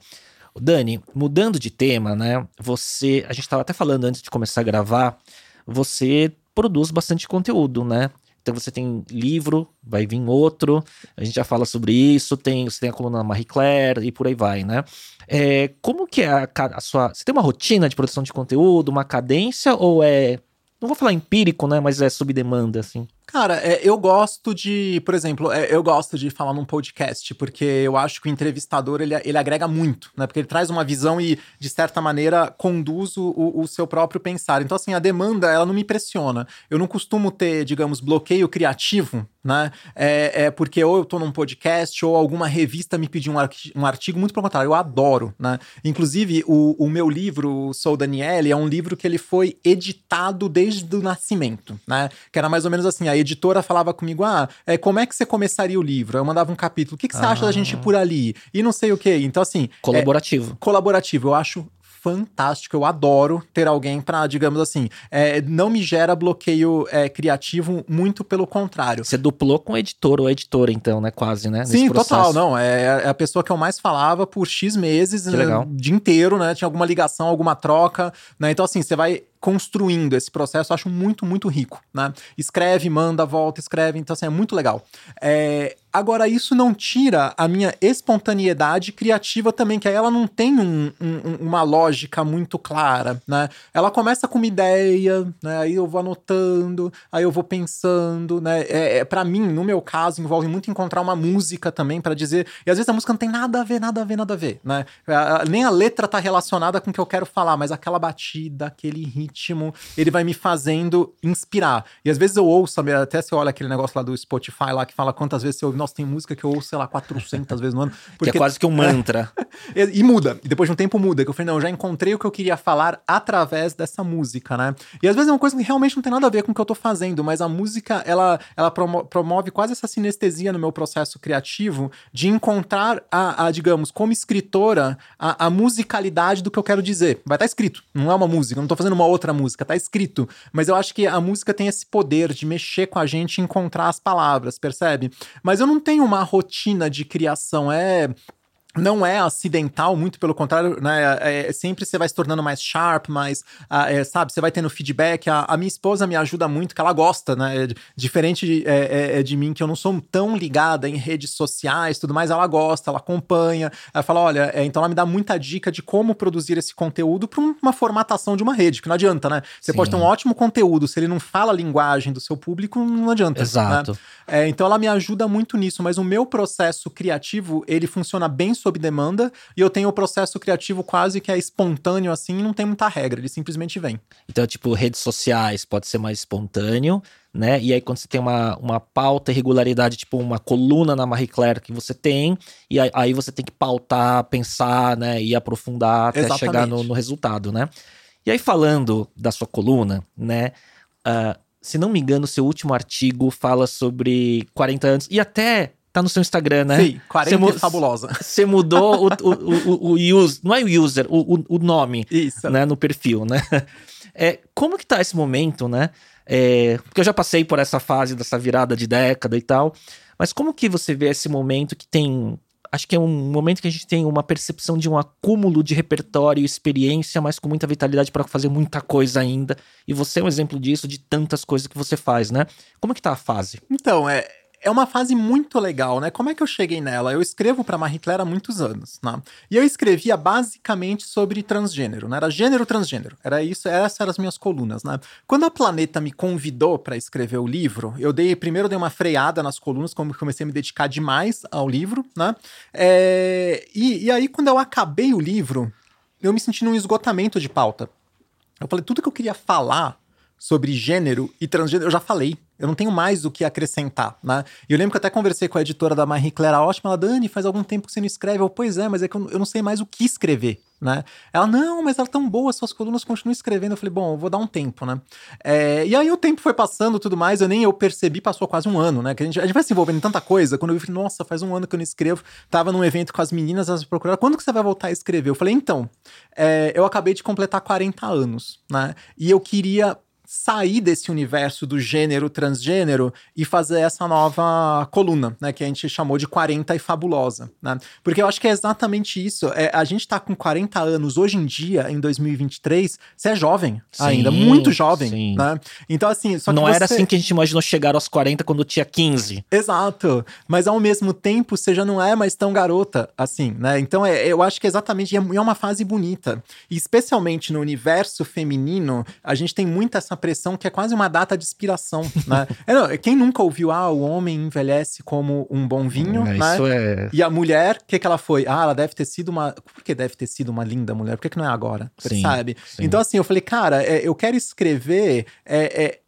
Dani, mudando de tema, né? Você, a gente estava até falando antes de começar a gravar, você produz bastante conteúdo, né? Então você tem livro, vai vir outro, a gente já fala sobre isso, tem, você tem a coluna Marie Claire e por aí vai, né? É, como que é a, a sua. Você tem uma rotina de produção de conteúdo, uma cadência, ou é. Não vou falar empírico, né? Mas é sob demanda, assim. Cara, é, eu gosto de, por exemplo, é, eu gosto de falar num podcast, porque eu acho que o entrevistador ele, ele agrega muito, né? Porque ele traz uma visão e, de certa maneira, conduz o, o- seu próprio pensar. Então, assim, a demanda, ela não me pressiona. Eu não costumo ter, digamos, bloqueio criativo, né? É, é porque ou eu tô num podcast ou alguma revista me pediu um, um artigo, muito pelo contrário, eu adoro, né? Inclusive, o, o meu livro, Sou Daniele, é um livro que ele foi editado desde o nascimento, né? Que era mais ou menos assim, a editora falava comigo, ah, é, como é que você começaria o livro? Eu mandava um capítulo, o que, que você acha da Ah. gente ir por ali? E não sei o quê. Então, assim, Colaborativo. colaborativo, eu acho fantástico, eu adoro ter alguém pra, digamos assim, é, não me gera bloqueio é, criativo, muito pelo contrário. Você duplou com o editor ou editora, então, né? Quase, né? Sim, total, não. É, é a pessoa que eu mais falava por X meses, né, o dia inteiro, né? Tinha alguma ligação, alguma troca, né? Então, assim, você vai construindo esse processo, eu acho muito, muito rico, né? Escreve, manda, volta, escreve, então, assim, é muito legal. É, Agora, isso não tira a minha espontaneidade criativa também, que aí ela não tem um- um- uma lógica muito clara, né? Ela começa com uma ideia, né? Aí eu vou anotando, aí eu vou pensando, né? É, é, para mim, no meu caso, envolve muito encontrar uma música também para dizer. E às vezes a música não tem nada a ver, nada a ver, nada a ver, né? A- nem a letra tá relacionada com o que eu quero falar, mas aquela batida, aquele ritmo, ele vai me fazendo inspirar. E às vezes eu ouço, até você olha aquele negócio lá do Spotify lá que fala quantas vezes você ouve. Nossa, tem música que eu ouço, sei lá, 400 vezes no ano. Que é quase que um mantra. E, e muda. E depois de um tempo muda. Que eu falei, não, eu já encontrei o que eu queria falar através dessa música, né? E às vezes é uma coisa que realmente não tem nada a ver com o que eu tô fazendo, mas a música, ela, ela promo- promove quase essa sinestesia no meu processo criativo de encontrar a, a, digamos, como escritora, a, a musicalidade do que eu quero dizer. Vai estar escrito, não é uma música, eu não tô fazendo uma outra música, tá escrito. Mas eu acho que a música tem esse poder de mexer com a gente e encontrar as palavras, percebe? Mas eu não tenho uma rotina de criação, é não é acidental, muito pelo contrário, né? É, é- sempre você vai se tornando mais sharp, mais, ah, é, sabe? Você vai tendo feedback. A, a minha esposa me ajuda muito, que ela gosta, né? É, diferente de, é, é, de mim, que eu não sou tão ligada em redes sociais, tudo mais. Ela gosta, ela acompanha. Ela fala, olha, então ela me dá muita dica de como produzir esse conteúdo para uma formatação de uma rede, que não adianta, né? Você Sim. pode ter um ótimo conteúdo, se ele não fala a linguagem do seu público, não adianta. né? Exato. É, então ela me ajuda muito nisso, mas o meu processo criativo, ele funciona bem sob demanda, e eu tenho o processo criativo quase que é espontâneo assim, não tem muita regra, ele simplesmente vem. Então, tipo, redes sociais pode ser mais espontâneo, né? E aí, quando você tem uma, uma pauta e regularidade, tipo uma coluna na Marie Claire que você tem, e aí, aí você tem que pautar, pensar, né? E aprofundar até Exatamente. chegar no, no resultado, né? E aí, falando da sua coluna, né? ah, se não me engano, seu último artigo fala sobre 40 anos, e até tá no seu Instagram, né? Sim, 40 Você mu- é fabulosa. Você mudou o, o, o, o, o use, não é o user, o, o, o nome Isso. né, no perfil, né? É, como que tá esse momento, né? É, porque eu já passei por essa fase dessa virada de década e tal, mas como que você vê esse momento que tem... Acho que é um momento que a gente tem uma percepção de um acúmulo de repertório e experiência, mas com muita vitalidade para fazer muita coisa ainda. E você é um exemplo disso, de tantas coisas que você faz, né? Como que tá a fase? Então, é, é uma fase muito legal, né? Como é que eu cheguei nela? Eu escrevo para Marie Claire há muitos anos, né? E eu escrevia basicamente sobre transgênero, né? Era gênero transgênero. Era isso, essas eram as minhas colunas, né? Quando a Planeta me convidou para escrever o livro, eu dei primeiro dei uma freada nas colunas, como comecei a me dedicar demais ao livro, né? É, e, e aí quando eu acabei o livro, eu me senti num esgotamento de pauta. Eu falei tudo que eu queria falar sobre gênero e transgênero, eu já falei. Eu não tenho mais o que acrescentar, né? E eu lembro que até conversei com a editora da Marie Claire ótima, ela, Dani, faz algum tempo que você não escreve. Eu, pois é, mas é que eu, não sei mais o que escrever, né? Ela, não, mas ela é tão boa, suas colunas continuam escrevendo. Eu falei, bom, eu vou dar um tempo, né? É, e aí o tempo foi passando tudo mais, eu nem eu percebi, passou quase um ano, né? Que a gente, a gente vai se envolvendo em tanta coisa. Quando eu vi, nossa, faz um ano que eu não escrevo. Tava num evento com as meninas, elas procuraram, quando que você vai voltar a escrever? Eu falei, então, é, eu acabei de completar 40 anos, né? E eu queria sair desse universo do gênero transgênero e fazer essa nova coluna, né, que a gente chamou de 40 e fabulosa, né? Porque eu acho que é exatamente isso. É, a gente tá com 40 anos hoje em dia, em 2023, você é jovem sim, ainda, muito jovem, sim. né? Então assim, Não você... era assim que a gente imaginou chegar aos 40 quando tinha 15. Exato. Mas ao mesmo tempo, você já não é mais tão garota assim, né? Então é, eu acho que é exatamente é, é uma fase bonita. E especialmente no universo feminino, a gente tem muito essa pressão que é quase uma data de inspiração, né? é, não, quem nunca ouviu, ah, o homem envelhece como um bom vinho, é, né? Isso é... E a mulher, o que, que ela foi? Ah, ela deve ter sido uma... Por que deve ter sido uma linda mulher? Por que, que não é agora? Sim, sabe? Sim. Então, assim, eu falei, cara, é, eu quero escrever... É, é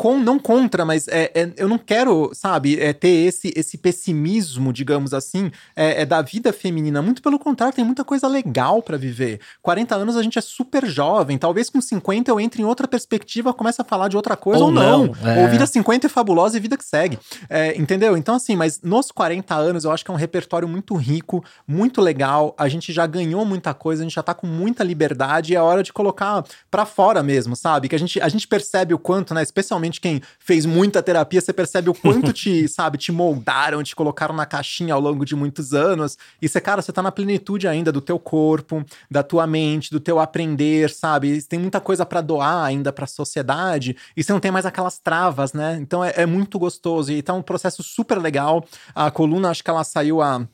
com, não contra, mas é, é, eu não quero, sabe, é, ter esse, esse pessimismo, digamos assim, é, é da vida feminina. Muito pelo contrário, tem muita coisa legal para viver. 40 anos a gente é super jovem, talvez com 50 eu entre em outra perspectiva, comece a falar de outra coisa ou, ou não. não. É. Ou vida 50 é fabulosa e vida que segue. É, entendeu? Então, assim, mas nos 40 anos eu acho que é um repertório muito rico, muito legal. A gente já ganhou muita coisa, a gente já tá com muita liberdade e é hora de colocar para fora mesmo, sabe? Que a gente, a gente percebe o quanto, né, especialmente principalmente quem fez muita terapia, você percebe o quanto te, sabe, te moldaram, te colocaram na caixinha ao longo de muitos anos. E você, cara, você tá na plenitude ainda do teu corpo, da tua mente, do teu aprender, sabe? Tem muita coisa para doar ainda para a sociedade e você não tem mais aquelas travas, né? Então é, é muito gostoso. E tá um processo super legal. A coluna, acho que ela saiu a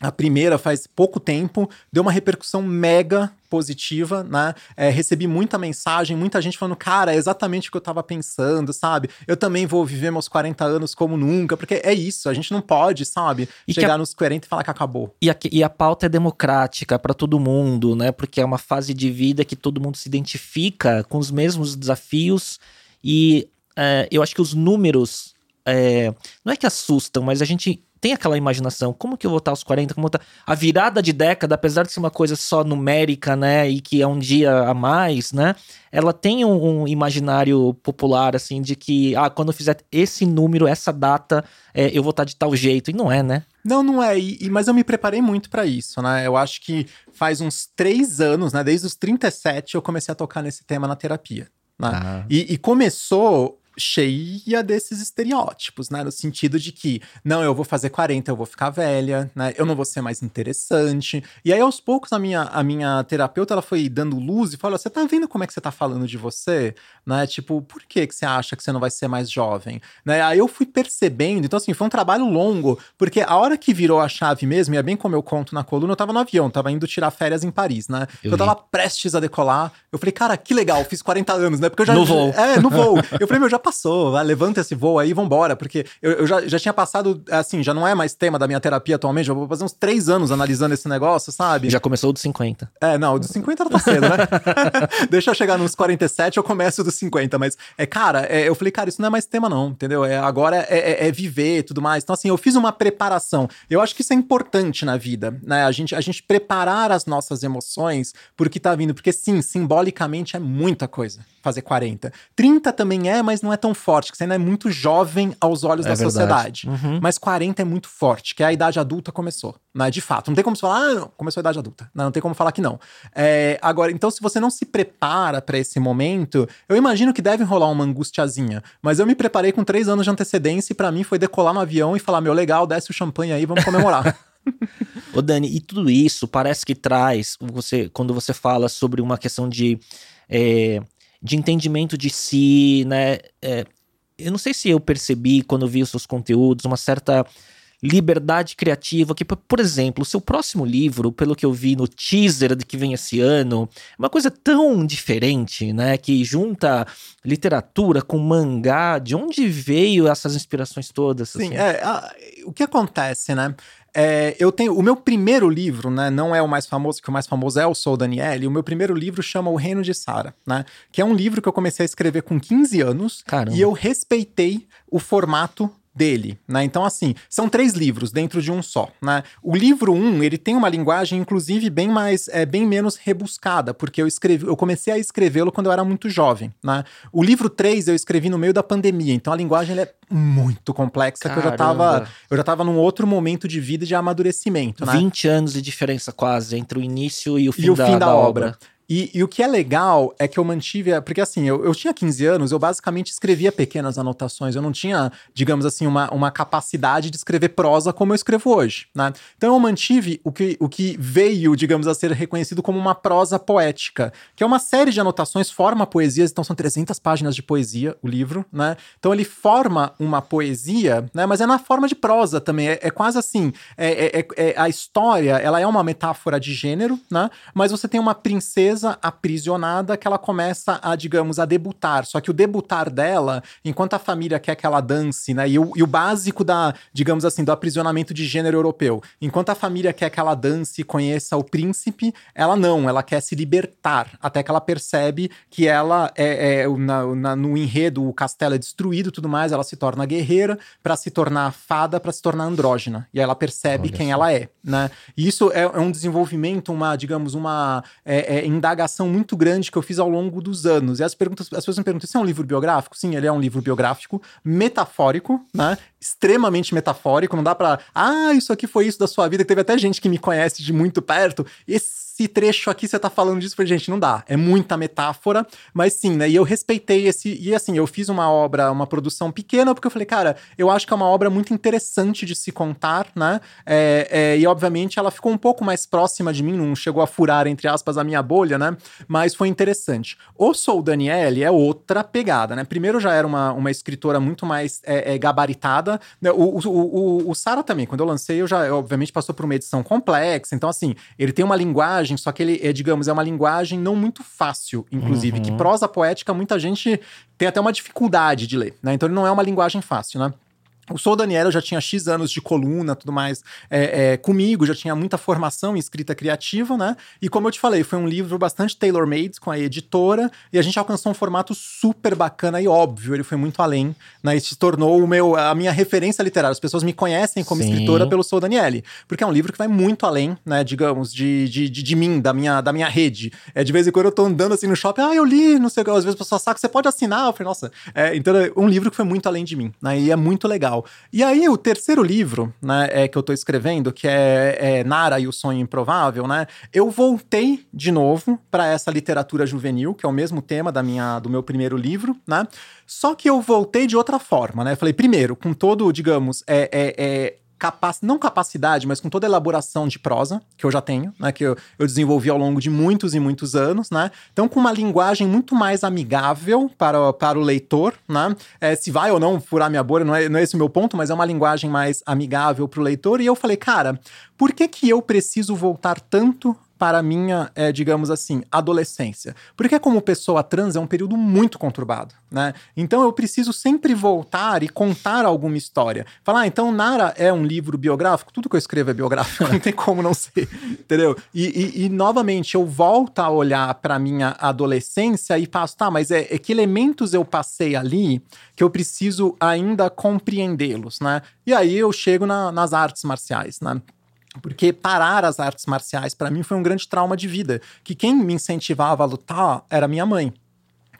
a primeira faz pouco tempo, deu uma repercussão mega positiva, né? É, recebi muita mensagem, muita gente falando, cara, é exatamente o que eu tava pensando, sabe? Eu também vou viver meus 40 anos como nunca, porque é isso, a gente não pode, sabe? E chegar a... nos 40 e falar que acabou. E a, e a pauta é democrática para todo mundo, né? Porque é uma fase de vida que todo mundo se identifica com os mesmos desafios e é, eu acho que os números é, não é que assustam, mas a gente tem aquela imaginação, como que eu vou estar aos 40, como tá a virada de década, apesar de ser uma coisa só numérica, né, e que é um dia a mais, né, ela tem um, um imaginário popular, assim, de que, ah, quando eu fizer esse número, essa data, é, eu vou estar de tal jeito, e não é, né? Não, não é, e, mas eu me preparei muito para isso, né, eu acho que faz uns três anos, né, desde os 37 eu comecei a tocar nesse tema na terapia, né, ah. e, e começou cheia desses estereótipos, né? No sentido de que, não, eu vou fazer 40, eu vou ficar velha, né? Eu não vou ser mais interessante. E aí, aos poucos, a minha, a minha terapeuta, ela foi dando luz e falou, você tá vendo como é que você tá falando de você? Né? Tipo, por que que você acha que você não vai ser mais jovem? Né? Aí eu fui percebendo, então assim, foi um trabalho longo, porque a hora que virou a chave mesmo, e é bem como eu conto na coluna, eu tava no avião, tava indo tirar férias em Paris, né? Eu, eu tava prestes a decolar, eu falei, cara, que legal, fiz 40 anos, né? Porque eu já... No voo. É, no voo. eu falei, meu, já passou, vai, levanta esse voo aí, vambora. Porque eu, eu já, já tinha passado, assim, já não é mais tema da minha terapia atualmente, já vou fazer uns três anos analisando esse negócio, sabe? Já começou dos 50. É, não, o dos 50 não tá cedo, né? Deixa eu chegar nos 47, eu começo dos 50, mas é, cara, é, eu falei, cara, isso não é mais tema não, entendeu? É, agora é, é, é viver e tudo mais. Então, assim, eu fiz uma preparação. Eu acho que isso é importante na vida, né? A gente, a gente preparar as nossas emoções por que tá vindo, porque sim, simbolicamente é muita coisa fazer 40. 30 também é, mas não é tão forte, que você ainda é muito jovem aos olhos é da verdade. sociedade. Uhum. Mas 40 é muito forte, que a idade adulta começou, né? De fato. Não tem como você falar, ah, não, começou a idade adulta. Não, não tem como falar que não. É, agora, então, se você não se prepara para esse momento, eu imagino que deve rolar uma angustiazinha. Mas eu me preparei com três anos de antecedência e para mim foi decolar no avião e falar: meu, legal, desce o champanhe aí, vamos comemorar. Ô Dani, e tudo isso parece que traz, você, quando você fala sobre uma questão de é, de entendimento de si, né? É, eu não sei se eu percebi quando vi os seus conteúdos uma certa liberdade criativa, que, por exemplo, o seu próximo livro, pelo que eu vi no teaser de que vem esse ano, é uma coisa tão diferente, né? Que junta literatura com mangá. De onde veio essas inspirações todas? Sim, assim? é, a, o que acontece, né? É, eu tenho o meu primeiro livro, né? Não é o mais famoso, que o mais famoso é o Sou Daniele. O meu primeiro livro chama O Reino de Sara, né? Que é um livro que eu comecei a escrever com 15 anos Caramba. e eu respeitei o formato dele, né? Então, assim, são três livros dentro de um só, né? O livro 1, um, ele tem uma linguagem, inclusive, bem mais, é, bem menos rebuscada, porque eu escrevi, eu comecei a escrevê-lo quando eu era muito jovem, né? O livro 3 eu escrevi no meio da pandemia, então a linguagem é muito complexa, Caramba. que eu já tava, eu já tava num outro momento de vida de amadurecimento, né? 20 anos de diferença quase entre o início e o fim, e o da, fim da, da obra. obra. E, e, o que é legal é que eu mantive. Porque assim, eu, eu tinha 15 anos, eu basicamente escrevia pequenas anotações. Eu não tinha, digamos assim, uma, uma capacidade de escrever prosa como eu escrevo hoje. Né? Então eu mantive o que, o que veio, digamos, a ser reconhecido como uma prosa poética, que é uma série de anotações, forma poesias, então são 300 páginas de poesia o livro, né? Então ele forma uma poesia, né? Mas é na forma de prosa também. É, é quase assim: é, é, é, é a história ela é uma metáfora de gênero, né? Mas você tem uma princesa presa, aprisionada, que ela começa a, digamos, a debutar. Só que o debutar dela, enquanto a família quer que ela dance, né? E o, e o básico da, digamos assim, do aprisionamento de gênero europeu. Enquanto a família quer que ela dance e conheça o príncipe, ela não, ela quer se libertar. Até que ela percebe que ela é, é na, na, no enredo, o castelo é destruído e tudo mais, ela se torna guerreira para se tornar fada, para se tornar andrógena. E aí ela percebe Olha quem ela é, né? E isso é, é, um desenvolvimento, uma, digamos, uma é, é, indagação muito grande que eu fiz ao longo dos anos. E as perguntas, as pessoas me perguntam: isso é um livro biográfico? Sim, ele é um livro biográfico, metafórico, né? Extremamente metafórico. Não dá pra. Ah, isso aqui foi isso da sua vida. Teve até gente que me conhece de muito perto. Esse esse trecho aqui você tá falando disso, falei, gente, não dá. É muita metáfora, mas sim, né? E eu respeitei esse. E assim, eu fiz uma obra, uma produção pequena, porque eu falei, cara, eu acho que é uma obra muito interessante de se contar, né? É, é, e obviamente ela ficou um pouco mais próxima de mim, não chegou a furar, entre aspas, a minha bolha, né? Mas foi interessante. O Sou Daniele é outra pegada, né? Primeiro já era uma, uma escritora muito mais é, é gabaritada. Né? O, o, o, o Sara também, quando eu lancei, eu já, obviamente, passou por uma edição complexa. Então, assim, ele tem uma linguagem linguagem, só que ele é, digamos, é uma linguagem não muito fácil, inclusive, uhum. que prosa poética muita gente tem até uma dificuldade de ler, né? Então ele não é uma linguagem fácil, né? O Sou Daniela já tinha X anos de coluna, tudo mais é, é, comigo, já tinha muita formação em escrita criativa, né? E como eu te falei, foi um livro bastante tailor-made com a editora e a gente alcançou um formato super bacana e óbvio, ele foi muito além, né? E se tornou o meu, a minha referência literária. As pessoas me conhecem como Sim. escritora pelo Sou Daniele, porque é um livro que vai muito além, né? Digamos, de, de, de, de, mim, da minha, da minha rede. É, de vez em quando eu tô andando assim no shopping, ah, eu li, não sei o que, às vezes a pessoa saca, você pode assinar? Eu falei, nossa, é, então é um livro que foi muito além de mim, né? E é muito legal legal. E aí, o terceiro livro, né, é, que eu tô escrevendo, que é, é Nara e o Sonho Improvável, né? Eu voltei de novo para essa literatura juvenil, que é o mesmo tema da minha, do meu primeiro livro, né? Só que eu voltei de outra forma, né? Eu falei, primeiro, com todo, digamos, é, é, é capac... não capacidade, mas com toda a elaboração de prosa, que eu já tenho, né? Que eu, eu desenvolvi ao longo de muitos e muitos anos, né? Então, com uma linguagem muito mais amigável para, para o leitor, né? É, se vai ou não furar minha bolha, não é, não é esse o meu ponto, mas é uma linguagem mais amigável para o leitor. E eu falei, cara, por que que eu preciso voltar tanto para a minha, é, digamos assim, adolescência. Porque como pessoa trans é um período muito conturbado, né? Então eu preciso sempre voltar e contar alguma história. Falar, ah, então Nara é um livro biográfico? Tudo que eu escrevo é biográfico, não tem como não ser, entendeu? E, e, e novamente eu volto a olhar para minha adolescência e passo, tá, mas é, é que elementos eu passei ali que eu preciso ainda compreendê-los, né? E aí eu chego na, nas artes marciais, né? Porque parar as artes marciais para mim foi um grande trauma de vida. Que quem me incentivava a lutar era minha mãe.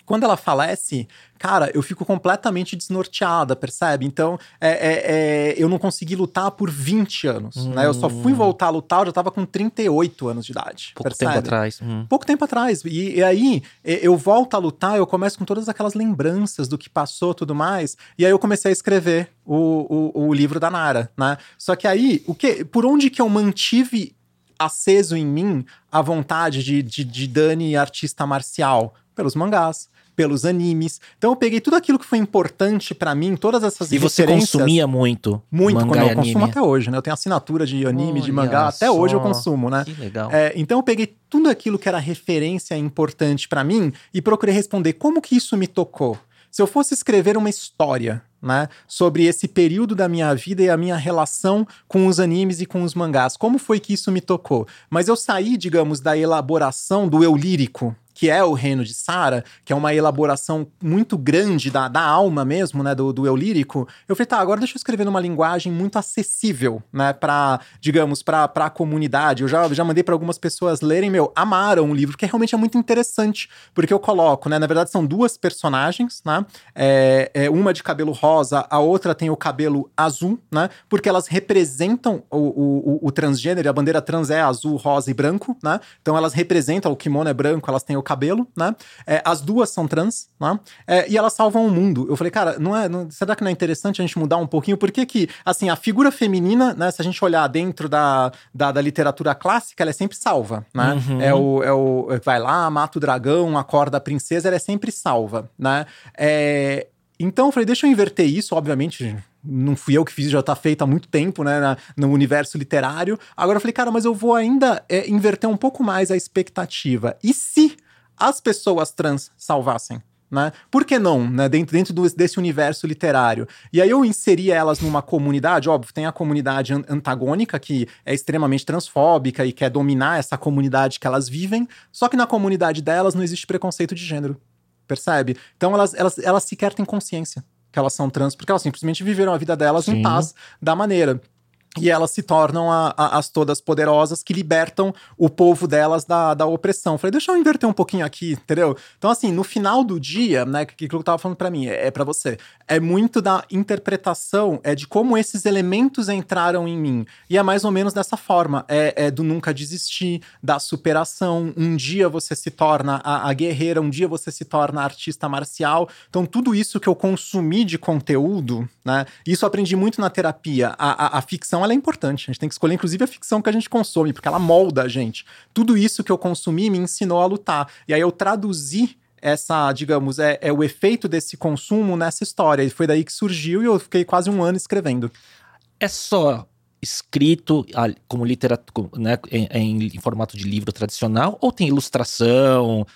Quando ela falece, cara, eu fico completamente desnorteada, percebe? Então, é, é, é, eu não consegui lutar por 20 anos, hum. né? Eu só fui hum. voltar a lutar, eu já tava com 38 anos de idade. Pouco percebe? tempo atrás. Hum. Pouco tempo atrás. E, e, aí, eu volto a lutar, eu começo com todas aquelas lembranças do que passou tudo mais, e aí eu comecei a escrever o, o, o livro da Nara, né? Só que aí, o que, por onde que eu mantive aceso em mim a vontade de, de, de Dani artista marcial? Pelos mangás pelos animes. Então eu peguei tudo aquilo que foi importante para mim, todas essas E você consumia muito? Muito, mangá eu e consumo até hoje, né? Eu tenho assinatura de anime, de mangá, até hoje eu só. consumo, né? Que legal. É, então eu peguei tudo aquilo que era referência importante pra mim e procurei responder como que isso me tocou. Se eu fosse escrever uma história, né, sobre esse período da minha vida e a minha relação com os animes e com os mangás, como foi que isso me tocou? Mas eu saí, digamos, da elaboração do eu lírico, que é o reino de Sara, que é uma elaboração muito grande da, da alma mesmo, né, do, do eu lírico, eu falei, tá, agora deixa eu escrever numa linguagem muito acessível, né, pra, digamos, pra, pra comunidade. Eu já, já mandei pra algumas pessoas lerem, meu, amaram o livro, que realmente é muito interessante, porque eu coloco, né, na verdade são duas personagens, né, é, é uma de cabelo rosa, a outra tem o cabelo azul, né, porque elas representam o, o, o, o transgênero, a bandeira trans é azul, rosa e branco, né, então elas representam, o kimono é branco, elas têm o cabelo, né? É, as duas são trans, né? É, e elas salvam o mundo. Eu falei, cara, não é, não- será que não é interessante a gente mudar um pouquinho? Por que que, assim, a figura feminina, né? Se a gente olhar dentro da, da, da literatura clássica, ela é sempre salva, né? Uhum. É o, é o vai lá, mata o dragão, acorda a princesa, ela é sempre salva, né? É, então eu falei, deixa eu inverter isso, obviamente. Não fui eu que fiz, já tá feito há muito tempo, né, na- no universo literário. Agora eu falei, cara, mas eu vou ainda é, inverter um pouco mais a expectativa. E se as pessoas trans salvassem? Né? Por que não, né? Dentro, dentro do- desse universo literário. E aí eu inseri elas numa comunidade, óbvio, tem a comunidade an- antagônica, que é extremamente transfóbica e quer dominar essa comunidade que elas vivem, só que na comunidade delas não existe preconceito de gênero. Percebe? Então elas, elas, elas sequer têm consciência que elas são trans, porque elas simplesmente viveram a vida delas Sim. em paz da maneira. E elas se tornam a- a- as todas poderosas que libertam o povo delas da, da opressão. Falei, deixa eu inverter um pouquinho aqui, entendeu? Então, assim, no final do dia, né, que que eu tava falando pra mim, é, é para você. É muito da interpretação, é de como esses elementos entraram em mim. E é mais ou menos dessa forma. É, é do nunca desistir, da superação. Um dia você se torna a, a guerreira, um dia você se torna artista marcial. Então, tudo isso que eu consumi de conteúdo, né? Isso aprendi muito na terapia. A, a, a ficção ela é importante. A gente tem que escolher, inclusive, a ficção que a gente consome, porque ela molda a gente. Tudo isso que eu consumi me ensinou a lutar. E aí eu traduzi essa, digamos, é, é o efeito desse consumo nessa história. E foi daí que surgiu e eu fiquei quase um ano escrevendo. É só escrito como literatura, né, em, em- em formato de livro tradicional, ou tem ilustração,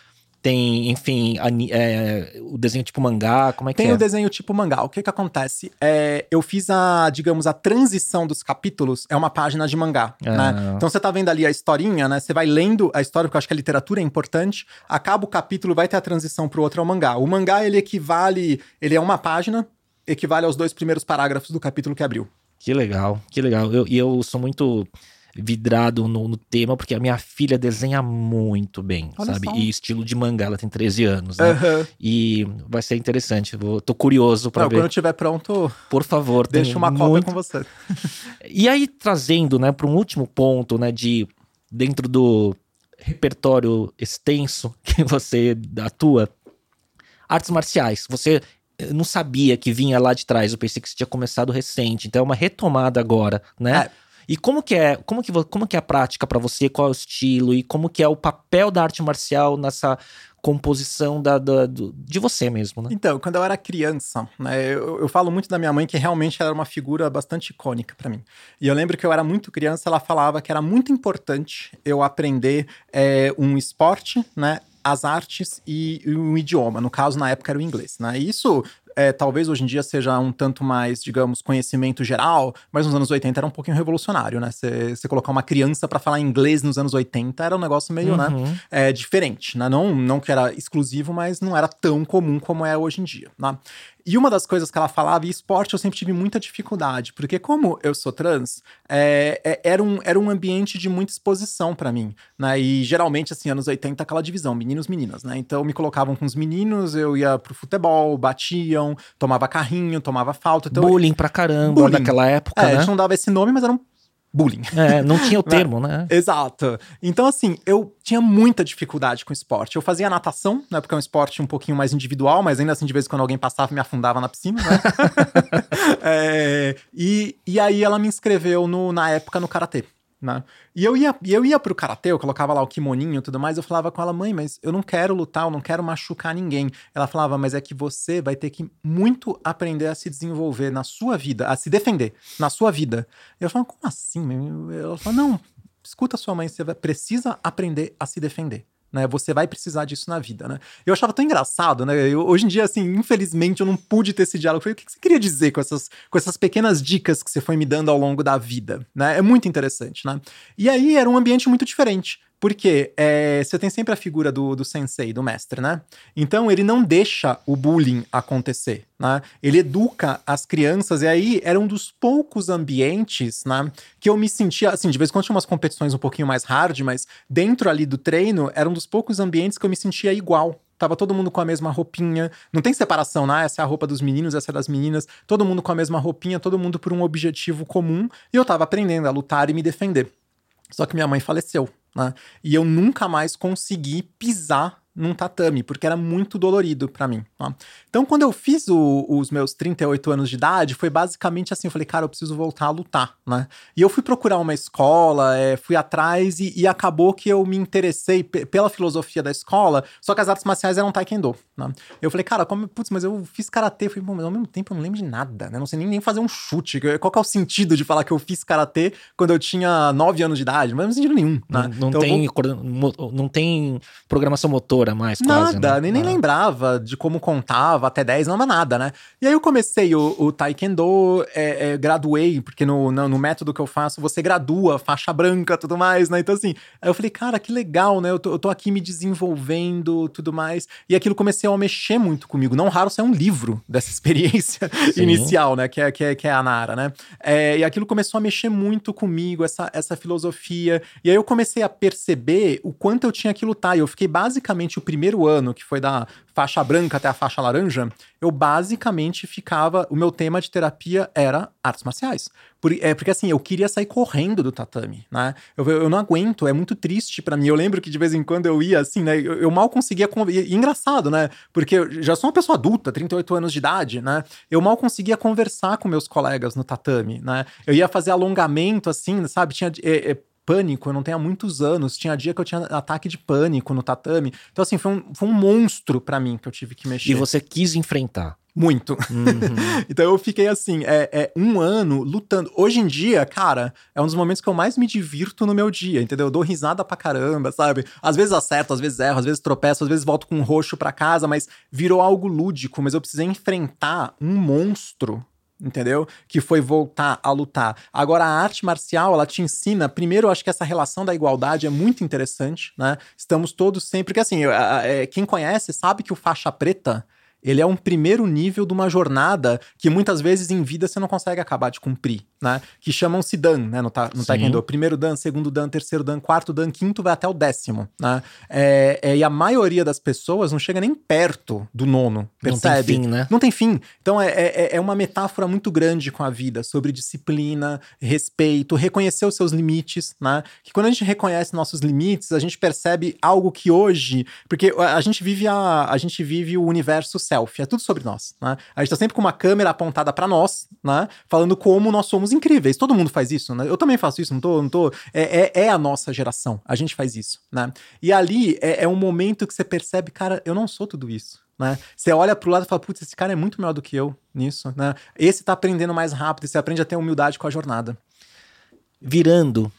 tem, enfim, é, o desenho tipo mangá, como é que Tem é? o desenho tipo mangá. O que que acontece? É, eu fiz a, digamos, a transição dos capítulos é uma página de mangá, Ah. né? Então você tá vendo ali a historinha, né? Você vai lendo a história, porque eu acho que a literatura é importante. Acaba o capítulo, vai ter a transição pro outro, é o mangá. O mangá, ele equivale... Ele é uma página, equivale aos dois primeiros parágrafos do capítulo que abriu. Que legal, que legal. Eu- E eu, sou muito vidrado no, no tema, porque a minha filha desenha muito bem, Olha sabe? só. E estilo de mangá, ela tem 13 anos, né? Aham. E vai ser interessante. Vou, tô curioso pra Não, ver. quando estiver pronto, Por favor, deixa uma cópia muito com você. E aí, trazendo, né, para um último ponto, né, de dentro do repertório extenso que você atua, artes marciais. Você eh, não sabia que vinha lá de trás, eu pensei que você tinha começado recente, então é uma retomada agora, né? É. E como que é, como que, como que é a prática para você, qual é o estilo e como que é o papel da arte marcial nessa composição da, da- do- de você mesmo, né? Então, quando eu era criança, né, eu, eu falo muito da minha mãe, que realmente era uma figura bastante icônica pra mim. E eu lembro que eu era muito criança, ela falava que era muito importante eu aprender é, um esporte, né? As artes e, e um idioma. No caso, na época era o inglês, né? E isso é, talvez hoje em dia seja um tanto mais, digamos, conhecimento geral, mas nos anos 80 era um pouquinho revolucionário, né? Você colocar uma criança pra falar inglês nos anos 80 era um negócio meio, né? Uhum. é, diferente, né? Não, não que era exclusivo, mas não era tão comum como é hoje em dia, né? E uma das coisas que ela falava, e esporte eu sempre tive muita dificuldade, porque como eu sou trans, é, é- era, um, era um ambiente de muita exposição pra mim, né? E geralmente, assim, anos 80, aquela divisão, meninos, meninas, né? Então me colocavam com os meninos, eu ia pro futebol, batiam, tomava carrinho, tomava falta. Então, Bullying pra caramba Bullying. naquela época, é, a né? gente não dava esse nome, mas era um bullying. É, não tinha o termo, né? Exato. Então, assim, eu tinha muita dificuldade com esporte. Eu fazia natação, né? Porque é um esporte um pouquinho mais individual, mas ainda assim, de vez em quando alguém passava, me afundava na piscina, né? É, e, e aí ela me inscreveu no, na época no karatê. Né? E eu ia, eu ia pro karatê, eu colocava lá o kimoninho e tudo mais, eu falava com ela, mãe, mas eu não quero lutar, eu não quero machucar ninguém. Ela falava, mas é que você vai ter que muito aprender a se desenvolver na sua vida, a se defender na sua vida. Eu falava, como assim? Ela falava, não, escuta sua mãe, você precisa aprender a se defender né? Você vai precisar disso na vida, né? Eu achava tão engraçado, né? Eu, hoje em dia, assim, infelizmente, eu não pude ter esse diálogo. Eu falei, o que você queria dizer com essas, com essas pequenas dicas que você foi me dando ao longo da vida, né? É muito interessante, né? E aí era um ambiente muito diferente. Porque é, você tem sempre a figura do, do sensei, do mestre, né? Então ele não deixa o bullying acontecer, né? Ele educa as crianças, e aí era um dos poucos ambientes, né? Que eu me sentia, assim, de vez em quando tinha umas competições um pouquinho mais hard, mas dentro ali do treino, era um dos poucos ambientes que eu me sentia igual, tava todo mundo com a mesma roupinha. Não tem separação, né? Essa é a roupa dos meninos, essa é das meninas. Todo mundo com a mesma roupinha, todo mundo por um objetivo comum. E eu tava aprendendo a lutar e me defender. Só que minha mãe faleceu, né? E eu nunca mais consegui pisar num tatame, porque era muito dolorido para mim. Tá? Então, quando eu fiz o, os meus 38 anos de idade, foi basicamente assim: eu falei, cara, eu preciso voltar a lutar, né? E eu fui procurar uma escola, é, fui atrás e, e, acabou que eu me interessei pela filosofia da escola, só que as artes marciais eram taekwondo, né? Eu falei, cara, como, putz, mas eu fiz karatê, eu falei, mas ao mesmo tempo eu não lembro de nada, né? Não sei nem, nem fazer um chute. Qual que é o sentido de falar que eu fiz karatê quando eu tinha 9 anos de idade? Não faz sentido nenhum, né? Não, não então, tem, vou... não tem programação motor mais, quase, Nada, né? nem, nem lembrava de como contava até 10, não nada, né? E aí eu comecei o, o Taekwondo, é, é, graduei, porque no, no, no, método que eu faço, você gradua, faixa branca, tudo mais, né? Então assim, aí eu falei, cara, que legal, né? Eu tô, eu tô aqui me desenvolvendo, tudo mais. E aquilo comecei a mexer muito comigo. Não raro ser um livro dessa experiência inicial, né? Que é, que é, que é a Nara, né? É, e aquilo começou a mexer muito comigo, essa, essa filosofia. E aí eu comecei a perceber o quanto eu tinha que lutar. E eu fiquei basicamente o primeiro ano, que foi da faixa branca até a faixa laranja, eu basicamente ficava. O meu tema de terapia era artes marciais. Por, é, porque assim, eu queria sair correndo do tatame, né? Eu, eu não aguento, é muito triste para mim. Eu lembro que de vez em quando eu ia assim, né? Eu, eu mal conseguia. E, engraçado, né? Porque eu já sou uma pessoa adulta, 38 anos de idade, né? Eu mal conseguia conversar com meus colegas no tatame, né? Eu ia fazer alongamento, assim, sabe? Tinha. É, é, pânico, eu não tenho há muitos anos. Tinha dia que eu tinha ataque de pânico no tatame. Então, assim, foi um, foi um monstro para mim que eu tive que mexer. E você quis enfrentar. Muito. Uhum. então eu fiquei assim, é, é, um ano lutando. Hoje em dia, cara, é um dos momentos que eu mais me divirto no meu dia, entendeu? Eu dou risada pra caramba, sabe? Às vezes acerto, às vezes erro, às vezes tropeço, às vezes volto com um roxo pra casa, mas virou algo lúdico. Mas eu precisei enfrentar um monstro entendeu? Que foi voltar a lutar. Agora, a arte marcial, ela te ensina, primeiro, eu acho que essa relação da igualdade é muito interessante, né? Estamos todos sempre. Porque, assim, é, quem conhece sabe que o faixa preta ele é um primeiro nível de uma jornada que muitas vezes em vida você não consegue acabar de cumprir, né? Que chamam-se Dan, né? No, ta, no Taekwondo. Primeiro Dan, segundo Dan, terceiro Dan, quarto Dan, quinto vai até o décimo, né? É, é, e a maioria das pessoas não chega nem perto do nono, percebe? Não tem fim, né? Não tem fim. Então é, é, é uma metáfora muito grande com a vida, sobre disciplina, respeito, reconhecer os seus limites, né? Que quando a gente reconhece nossos limites, a gente percebe algo que hoje... Porque a gente vive, a, a gente vive o universo selfie, é tudo sobre nós, né? A gente tá sempre com uma câmera apontada para nós, né? Falando como nós somos incríveis. Todo mundo faz isso, né? Eu também faço isso, não tô, não tô. É, é, é a nossa geração, a gente faz isso, né? E ali é, é um momento que você percebe, cara, eu não sou tudo isso. Né? Você olha pro lado e fala, putz, esse cara é muito melhor do que eu nisso, né? Esse tá aprendendo mais rápido, você aprende a ter humildade com a jornada. Virando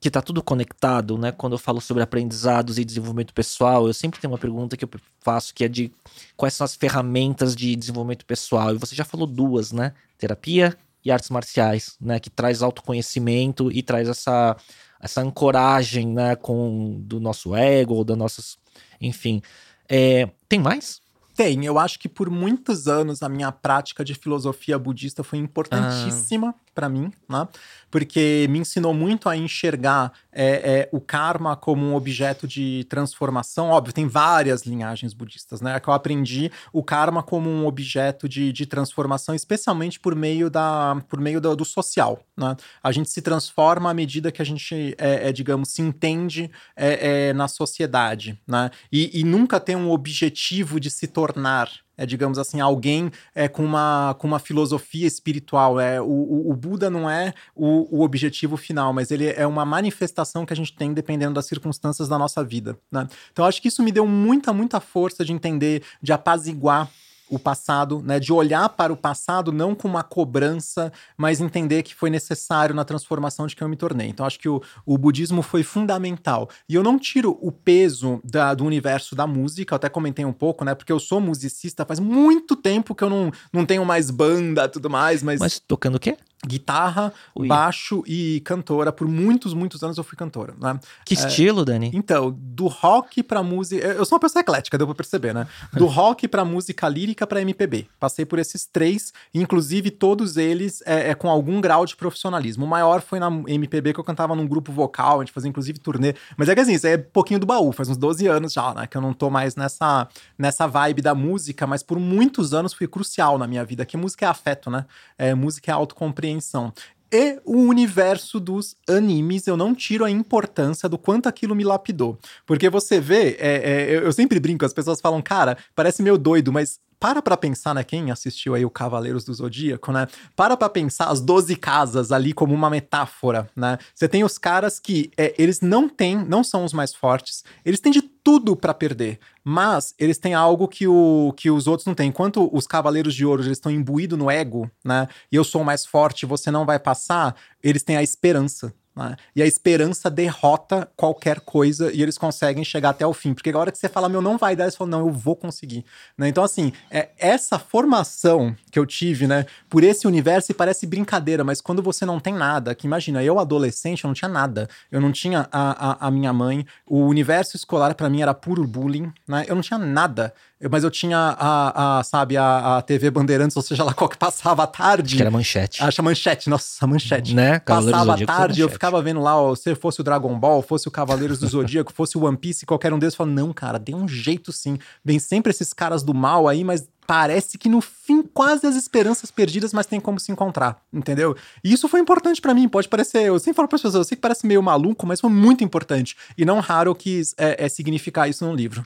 que está tudo conectado, né? Quando eu falo sobre aprendizados e desenvolvimento pessoal, eu sempre tenho uma pergunta que eu faço que é de quais são as ferramentas de desenvolvimento pessoal. E você já falou duas, né? Terapia e artes marciais, né? Que traz autoconhecimento e traz essa, essa ancoragem, né? Com do nosso ego, da nossas, enfim. É, tem mais? Tem, eu acho que por muitos anos a minha prática de filosofia budista foi importantíssima ah. Para mim, né? porque me ensinou muito a enxergar é, é, o karma como um objeto de transformação. Óbvio, tem várias linhagens budistas, né? É que eu aprendi o karma como um objeto de, de transformação, especialmente por meio, da, por meio do, do social. Né? A gente se transforma à medida que a gente, é, é digamos, se entende é, na sociedade. Né? E, e nunca tem um objetivo de se tornar É, digamos assim, alguém é, com, uma, com uma filosofia espiritual. É, o, o, o Buda não é o, o, objetivo final, mas ele é uma manifestação que a gente tem dependendo das circunstâncias da nossa vida. Né? Então, acho que isso me deu muita, muita força de entender, de apaziguar o passado, né? De olhar para o passado não com uma cobrança, mas entender que foi necessário na transformação de quem eu me tornei. Então, acho que o, o budismo foi fundamental. E eu não tiro o peso da, do universo da música, eu até comentei um pouco, né? Porque eu sou musicista faz muito tempo que eu não, não tenho mais banda tudo mais, mas. Mas tocando o quê? Guitarra, Ui. baixo e cantora. Por muitos, muitos anos eu fui cantora, né? Que é, estilo, Dani? Então, do rock pra música... Eu sou uma pessoa eclética, deu pra perceber, né? Do rock pra música lírica pra MPB. Passei por esses três, inclusive todos eles é, é, com algum grau de profissionalismo. O maior foi na MPB, que eu cantava num grupo vocal, a gente fazia inclusive turnê. Mas é que assim, isso é pouquinho do baú, faz uns 12 anos já, né? Que eu não tô mais nessa, nessa vibe da música, mas por muitos anos foi crucial na minha vida. Que música é afeto, né? É, música é autocompreensão compreensão. E o universo dos animes, eu não tiro a importância do quanto aquilo me lapidou. Porque você vê, é, é, eu sempre brinco, as pessoas falam, cara, parece meio doido, mas para pra pensar, né? Quem assistiu aí o Cavaleiros do Zodíaco, né? Para pra pensar as 12 casas ali como uma metáfora, né? Você tem os caras que é, eles não têm, não são os mais fortes, eles têm de tudo para perder, mas eles têm algo que, o, que os outros não têm. Enquanto os Cavaleiros de Ouro eles estão imbuídos no ego, né? E eu sou mais forte, você não vai passar, eles têm a esperança. Né? E a esperança derrota qualquer coisa e eles conseguem chegar até o fim. Porque a hora que você fala, meu, não vai dar, eles falam, não, eu vou conseguir. Né? Então, assim, é, essa formação que eu tive, né, por esse universo, e parece brincadeira, mas quando você não tem nada, que imagina, eu adolescente, eu não tinha nada. Eu não tinha a, a, a minha mãe, o universo escolar para mim era puro bullying, né? Eu não tinha nada mas eu tinha a, a sabe, a, a, TV Bandeirantes, ou seja lá qual que passava à tarde. Acho que era manchete. Acho manchete, nossa, manchete. Né? passava à tarde, eu ficava vendo lá, ó, se fosse o Dragon Ball, fosse o Cavaleiros do Zodíaco, fosse o One Piece, qualquer um deles, eu falava, não, cara, dê um jeito sim. Vem sempre esses caras do mal aí, mas parece que no fim quase as esperanças perdidas, mas tem como se encontrar, entendeu? E isso foi importante para mim, pode parecer, eu sempre falo para as pessoas, eu sei que parece meio maluco, mas foi muito importante. E não raro eu quis é, é significar isso num livro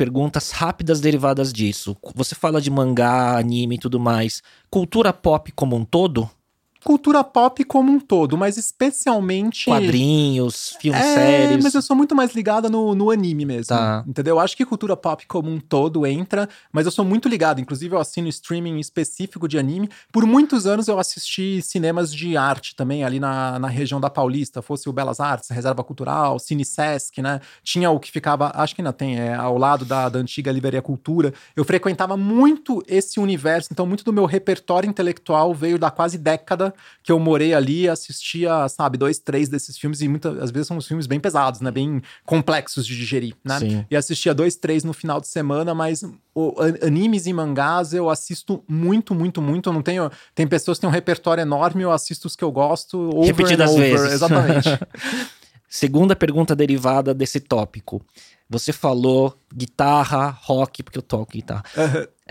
perguntas rápidas derivadas disso. Você fala de mangá, anime e tudo mais. Cultura pop como um todo? Cultura pop como um todo, mas especialmente. Quadrinhos, filmes, é, séries. Mas eu sou muito mais ligada no, no anime mesmo. Tá. Entendeu? Eu acho que cultura pop como um todo entra, mas eu sou muito ligado. Inclusive, eu assino streaming específico de anime. Por muitos anos eu assisti cinemas de arte também, ali na, na região da Paulista, fosse o Belas Artes, Reserva Cultural, Cine Sesc, né? Tinha o que ficava, acho que ainda tem, é, ao lado da, da antiga Livraria Cultura. Eu frequentava muito esse universo, então muito do meu repertório intelectual veio da quase década que eu morei ali e assistia, sabe, dois, três desses filmes, e muitas às vezes são uns filmes bem pesados, né? Bem complexos de digerir, né? Sim. E assistia dois, três no final de semana, mas o, animes e mangás eu assisto muito, muito, muito. Eu não tenho. Tem pessoas que têm um repertório enorme, eu assisto os que eu gosto. Over Repetidas over, vezes. Exatamente. Segunda pergunta derivada desse tópico. Você falou guitarra, rock, porque eu toco guitarra.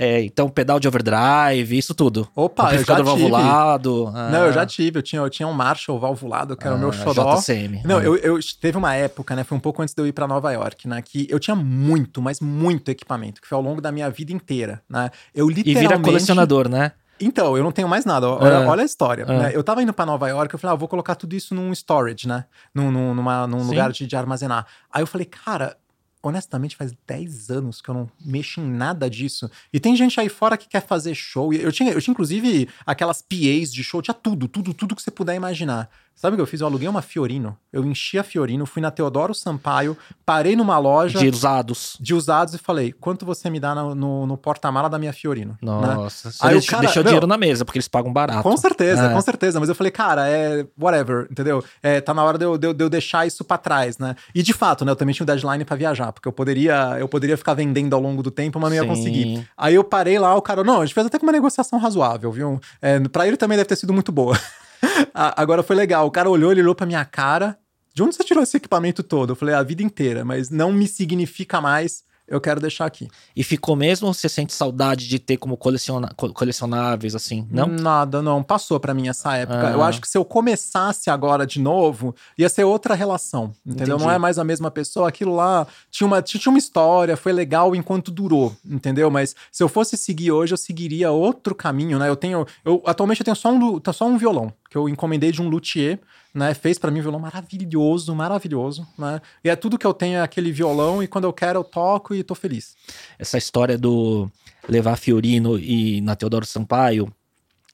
É, então, pedal de overdrive, isso tudo. Opa, eu já tive. valvulado. Ah. Não, eu já tive. Eu tinha, eu tinha um Marshall valvulado, que era ah, o meu ah, xodó. JCM. Não, ah. eu, eu, teve uma época, né? Foi um pouco antes de eu ir para Nova York, né? Que eu tinha muito, mas muito equipamento, que foi ao longo da minha vida inteira, né? Eu literalmente... E vira colecionador, né? Então, eu não tenho mais nada. Olha, é. olha a história. É. Né? Eu tava indo para Nova York, eu falei, ah, vou colocar tudo isso num storage, né? Num, num, numa, num lugar de, de armazenar. Aí eu falei, cara, honestamente, faz 10 anos que eu não mexo em nada disso. E tem gente aí fora que quer fazer show. Eu tinha, eu tinha inclusive aquelas PAs de show, tinha tudo, tudo, tudo que você puder imaginar. Sabe o que eu fiz? Eu aluguei uma Fiorino. Eu enchi a Fiorino, fui na Teodoro Sampaio, parei numa loja. De usados. De usados e falei: quanto você me dá no, no, no porta-mala da minha Fiorino? Né? Nossa. Né? Aí deixou, cara, deixou dinheiro na mesa, porque eles pagam barato. Com certeza, é. com certeza. Mas eu falei, cara, é whatever, entendeu? É, tá na hora de eu, de, eu, de eu deixar isso para trás, né? E de fato, né? Eu também tinha um deadline para viajar, porque eu poderia, eu poderia ficar vendendo ao longo do tempo, mas não ia Sim. conseguir. Aí eu parei lá, o cara, não, a gente fez até com uma negociação razoável, viu? É, pra ele também deve ter sido muito boa. Agora foi legal. O cara olhou, ele olhou pra minha cara. De onde você tirou esse equipamento todo? Eu falei, a vida inteira, mas não me significa mais eu quero deixar aqui. E ficou mesmo ou você sente saudade de ter como coleciona, colecionáveis, assim? Não? Nada, não. Passou para mim essa época. Ah. Eu acho que se eu começasse agora de novo, ia ser outra relação, entendeu? Entendi. Não é mais a mesma pessoa. Aquilo lá tinha uma, tinha uma história, foi legal enquanto durou, entendeu? Mas se eu fosse seguir hoje, eu seguiria outro caminho, né? Eu tenho. Eu, atualmente eu tenho só um, só um violão, que eu encomendei de um luthier né? Fez para mim um violão maravilhoso, maravilhoso, né? E é tudo que eu tenho é aquele violão e quando eu quero eu toco e tô feliz. Essa história do levar Fiorino e na Teodoro Sampaio,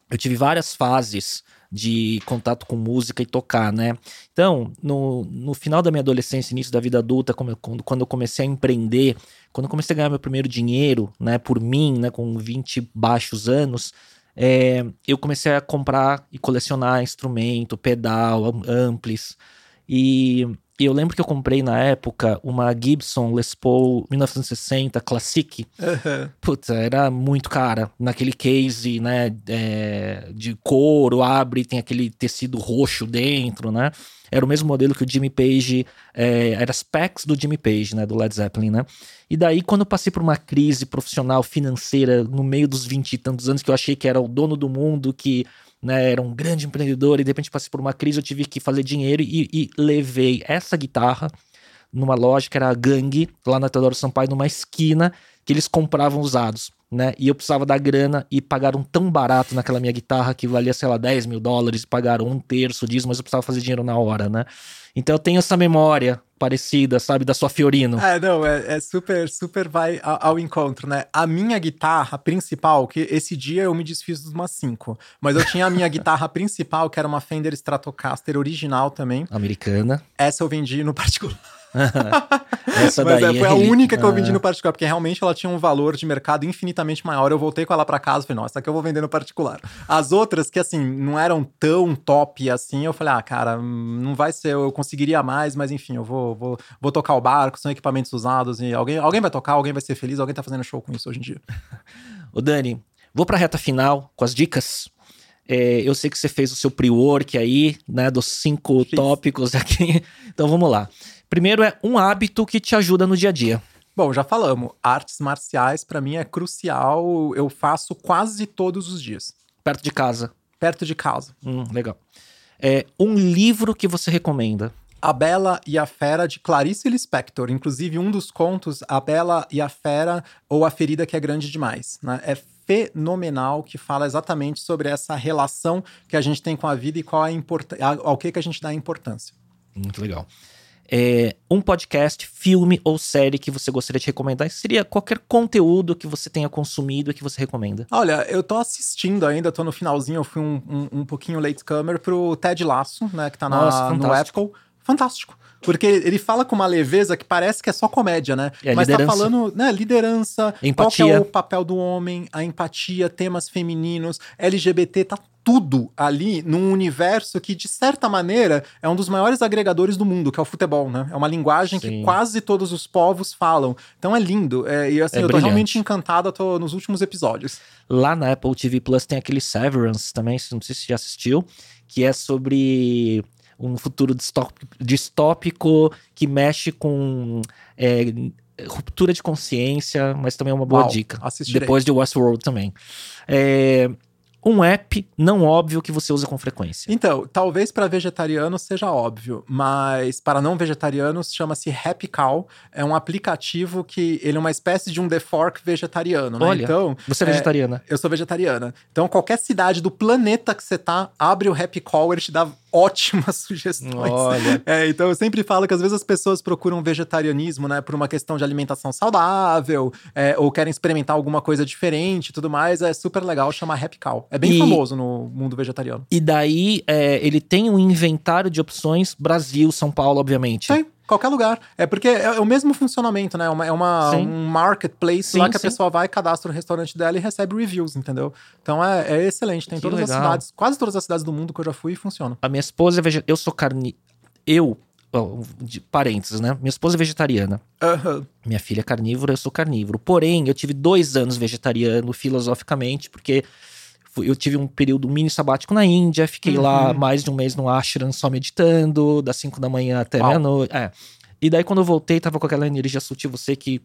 eu tive várias fases de contato com música e tocar, né? Então, no, no final da minha adolescência, início da vida adulta, quando, quando eu comecei a empreender, quando eu comecei a ganhar meu primeiro dinheiro, né, por mim, né, com 20 baixos anos, é, eu comecei a comprar e colecionar instrumento, pedal, amplis. E, e eu lembro que eu comprei na época uma Gibson Les Paul 1960 Classic. Uhum. Puta, era muito cara. Naquele case, né, é, de couro, abre, tem aquele tecido roxo dentro, né? Era o mesmo modelo que o Jimmy Page, é, era as packs do Jimmy Page, né, do Led Zeppelin, né? E daí, quando eu passei por uma crise profissional, financeira, no meio dos 20 e tantos anos, que eu achei que era o dono do mundo, que né, era um grande empreendedor, e de repente passei por uma crise, eu tive que fazer dinheiro e, e levei essa guitarra numa loja que era a Gang, lá na Teodoro Sampaio, numa esquina, que eles compravam usados, né? E eu precisava da grana e pagaram tão barato naquela minha guitarra que valia, sei lá, 10 mil dólares, pagaram um terço disso, mas eu precisava fazer dinheiro na hora, né? Então eu tenho essa memória parecida, sabe, da sua Fiorino. É, não, é, é super, super vai ao, ao, encontro, né? A minha guitarra principal, que esse dia eu me desfiz de umas cinco, mas eu tinha a minha guitarra principal, que era uma Fender Stratocaster original também. Americana. Essa eu vendi no particular. Essa Mas daí é, foi a única que eu vendi no particular, porque realmente ela tinha um valor de mercado infinitamente maior. Eu voltei com ela para casa e falei, nossa, essa aqui eu vou vender no particular. As outras, que assim, não eram tão top assim, eu falei, ah, cara, não vai ser, eu conseguiria mais, mas enfim, eu vou, vou, vou tocar o barco, são equipamentos usados e alguém, alguém vai tocar, alguém vai ser feliz, alguém tá fazendo show com isso hoje em dia. Ô Dani, vou pra reta final com as dicas. É, eu sei que você fez o seu pre-work aí, né, dos cinco Fiz. tópicos aqui. Então vamos lá. Primeiro é um hábito que te ajuda no dia a dia. Bom, já falamos, artes marciais para mim é crucial, eu faço quase todos os dias. Perto de casa. Perto de casa. Hum, legal. É um livro que você recomenda. A Bela e a Fera de Clarice Lispector. Inclusive, um dos contos, A Bela e a Fera ou A Ferida que é Grande Demais. Né? É fenomenal que fala exatamente sobre essa relação que a gente tem com a vida e qual é a importância, ao que, que a gente dá importância. Muito legal é, um podcast, filme ou série que você gostaria de recomendar? Seria qualquer conteúdo que você tenha consumido e que você recomenda. Olha, eu tô assistindo ainda, tô no finalzinho, eu fui um, um, um pouquinho latecomer pro Ted Lasso, né, que tá na, Nossa, no Apple. Fantástico. Porque ele fala com uma leveza que parece que é só comédia, né? É, Mas tá liderança. tá falando, né, liderança, empatia. qual é o papel do homem, a empatia, temas femininos, LGBT, tá tudo ali num universo que, de certa maneira, é um dos maiores agregadores do mundo, que é o futebol, né? É uma linguagem Sim. que quase todos os povos falam. Então é lindo. É, e assim, é eu tô brilhante. realmente encantado, tô nos últimos episódios. Lá na Apple TV Plus tem aquele Severance também, não sei se você já assistiu, que é sobre um futuro distópico que mexe com é, ruptura de consciência, mas também é uma boa Uau, dica. Assistirei. Depois de Westworld também. É, um app não óbvio que você usa com frequência? Então, talvez para vegetarianos seja óbvio, mas para não vegetarianos chama-se Happy Cow. É um aplicativo que ele é uma espécie de um The Fork vegetariano, né? Olha, então, você é, é vegetariana. Eu sou vegetariana. Então, qualquer cidade do planeta que você tá, abre o Happy Cow, ele te dá ótimas sugestões. Olha. É, então eu sempre falo que às vezes as pessoas procuram vegetarianismo, né, por uma questão de alimentação saudável, é, ou querem experimentar alguma coisa diferente e tudo mais. É super legal chamar Happy Cow. É bem e, famoso no mundo vegetariano. E daí é, ele tem um inventário de opções Brasil, São Paulo, obviamente. Tem. Qualquer lugar. É porque é, é o mesmo funcionamento, né? É uma, é uma um marketplace sim, lá que sim. a pessoa vai, cadastra o restaurante dela e recebe reviews, entendeu? Então é, é excelente. Tem que todas legal. as cidades, quase todas as cidades do mundo que eu já fui e funciona. A minha esposa é vegetariana. Eu sou carne. Eu. De parênteses, né? Minha esposa é vegetariana. Uhum. Minha filha é carnívora, eu sou carnívoro. Porém, eu tive dois anos vegetariano filosoficamente, porque eu tive um período mini sabático na Índia, fiquei uhum. lá mais de um mês no ashram só meditando, das 5 da manhã até meia-noite. É. E daí quando eu voltei, tava com aquela energia sutil, você que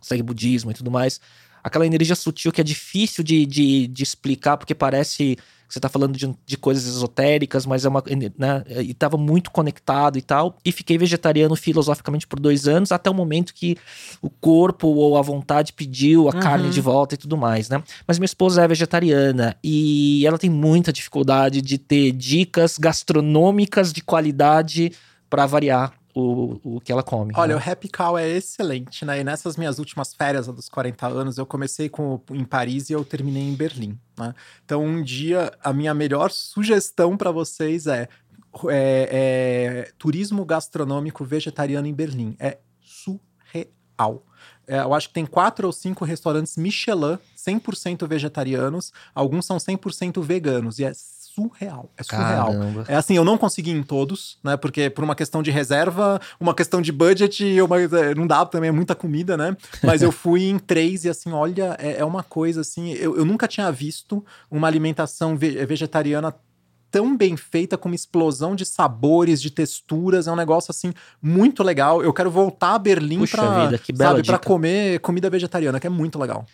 segue budismo e tudo mais. Aquela energia sutil que é difícil de, de, de explicar, porque parece você tá falando de, de coisas esotéricas, mas é uma. Né, e tava muito conectado e tal. E fiquei vegetariano filosoficamente por dois anos, até o momento que o corpo ou a vontade pediu a uhum. carne de volta e tudo mais, né? Mas minha esposa é vegetariana e ela tem muita dificuldade de ter dicas gastronômicas de qualidade para variar o, o que ela come. Olha, né? o Happy Cow é excelente, né? E nessas minhas últimas férias dos 40 anos, eu comecei com, em Paris e eu terminei em Berlim, né? Então, um dia, a minha melhor sugestão para vocês é, é, é, turismo gastronômico vegetariano em Berlim. É surreal. É, eu acho que tem quatro ou cinco restaurantes Michelin 100% vegetarianos, alguns são 100% veganos, e é surreal. É surreal. Caramba. É assim, eu não consegui em todos, né? Porque por uma questão de reserva, uma questão de budget, uma, é, não dá também, é muita comida, né? Mas eu fui em três e assim, olha, é, é uma coisa assim. Eu, eu nunca tinha visto uma alimentação ve vegetariana tão bem feita, com uma explosão de sabores, de texturas, é um negócio assim muito legal. Eu quero voltar a Berlim para comer comida vegetariana, que é muito legal.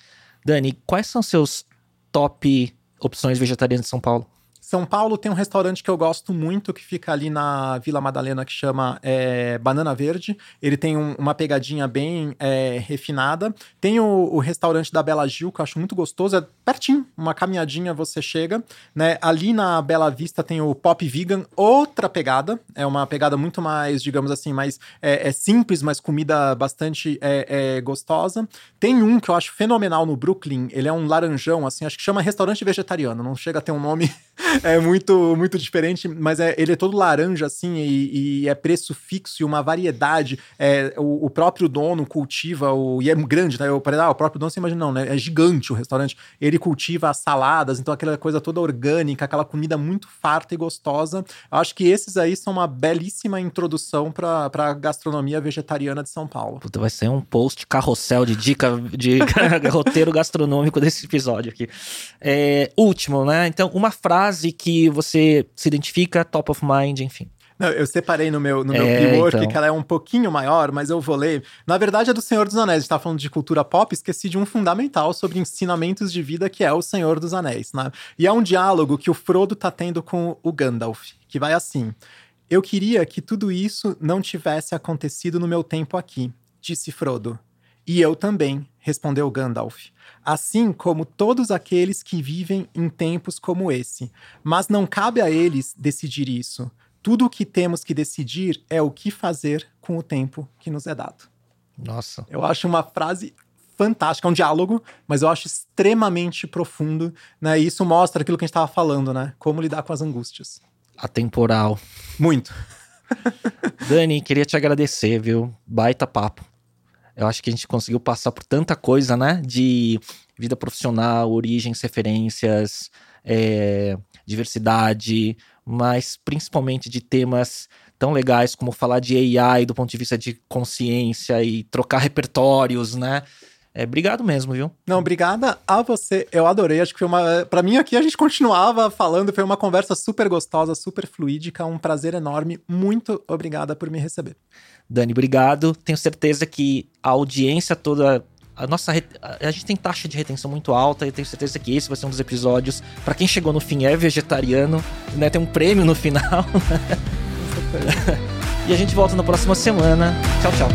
Dani, quais são seus top opções vegetarianas de São Paulo? São Paulo tem um restaurante que eu gosto muito, que fica ali na Vila Madalena, que chama é, Banana Verde. Ele tem um, uma pegadinha bem é, refinada. Tem o, o, restaurante da Bela Gil, que eu acho muito gostoso. É pertinho, uma caminhadinha você chega. Né? Ali na Bela Vista tem o Pop Vegan, outra pegada. É uma pegada muito mais, digamos assim, mais é, é simples, mas comida bastante é, é, gostosa. Tem um que eu acho fenomenal no Brooklyn. Ele é um laranjão, assim, acho que chama restaurante vegetariano. Não chega a ter um nome é muito, muito diferente, mas é, ele é todo laranja, assim, e, e é preço fixo e uma variedade. É, o, o, próprio dono cultiva, o, e é grande, tá? Eu ah, o próprio dono, você imagina, não, né? É gigante o restaurante. Ele cultiva as saladas, então aquela coisa toda orgânica, aquela comida muito farta e gostosa. Eu acho que esses aí são uma belíssima introdução para a gastronomia vegetariana de São Paulo. Puta, vai ser um post carrossel de dica de roteiro gastronômico desse episódio aqui. É, último, né? Então, uma frase que você se identifica, top of mind, enfim. Não, eu separei no meu, no meu é, keyword, então. que ela é um pouquinho maior, mas eu vou ler. Na verdade, é do Senhor dos Anéis. A gente tá falando de cultura pop, esqueci de um fundamental sobre ensinamentos de vida, que é o Senhor dos Anéis, né? E é um diálogo que o Frodo tá tendo com o Gandalf, que vai assim. Eu queria que tudo isso não tivesse acontecido no meu tempo aqui, disse Frodo. E eu também, respondeu Gandalf. Assim como todos aqueles que vivem em tempos como esse. Mas não cabe a eles decidir isso. Tudo o que temos que decidir é o que fazer com o tempo que nos é dado. Nossa. Eu acho uma frase fantástica, é um diálogo, mas eu acho extremamente profundo, né? E isso mostra aquilo que a gente estava falando, né? Como lidar com as angústias. Atemporal. Muito. Dani, queria te agradecer, viu? Baita papo. Eu acho que a gente conseguiu passar por tanta coisa, né? De vida profissional, origens, referências, é, diversidade, mas principalmente de temas tão legais como falar de AI do ponto de vista de consciência e trocar repertórios, né? É, obrigado mesmo, viu? Não, obrigada a você. Eu adorei. Acho que foi uma. Para mim, aqui a gente continuava falando. Foi uma conversa super gostosa, super fluídica. Um prazer enorme. Muito obrigada por me receber. Dani, obrigado. Tenho certeza que a audiência toda. A nossa a gente tem taxa de retenção muito alta e tenho certeza que esse vai ser um dos episódios. Para quem chegou no fim é vegetariano, né? Tem um prêmio no final. e a gente volta na próxima semana. Tchau, tchau.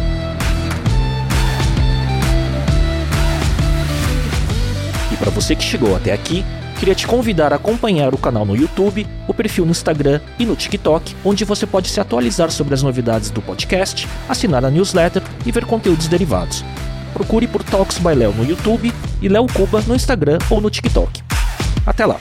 E para você que chegou até aqui, queria te convidar a acompanhar o canal no YouTube, o perfil no Instagram e no TikTok, onde você pode se atualizar sobre as novidades do podcast, assinar a newsletter e ver conteúdos derivados. Procure por Talks by Léo no YouTube e Léo Cuba no Instagram ou no TikTok. Até lá!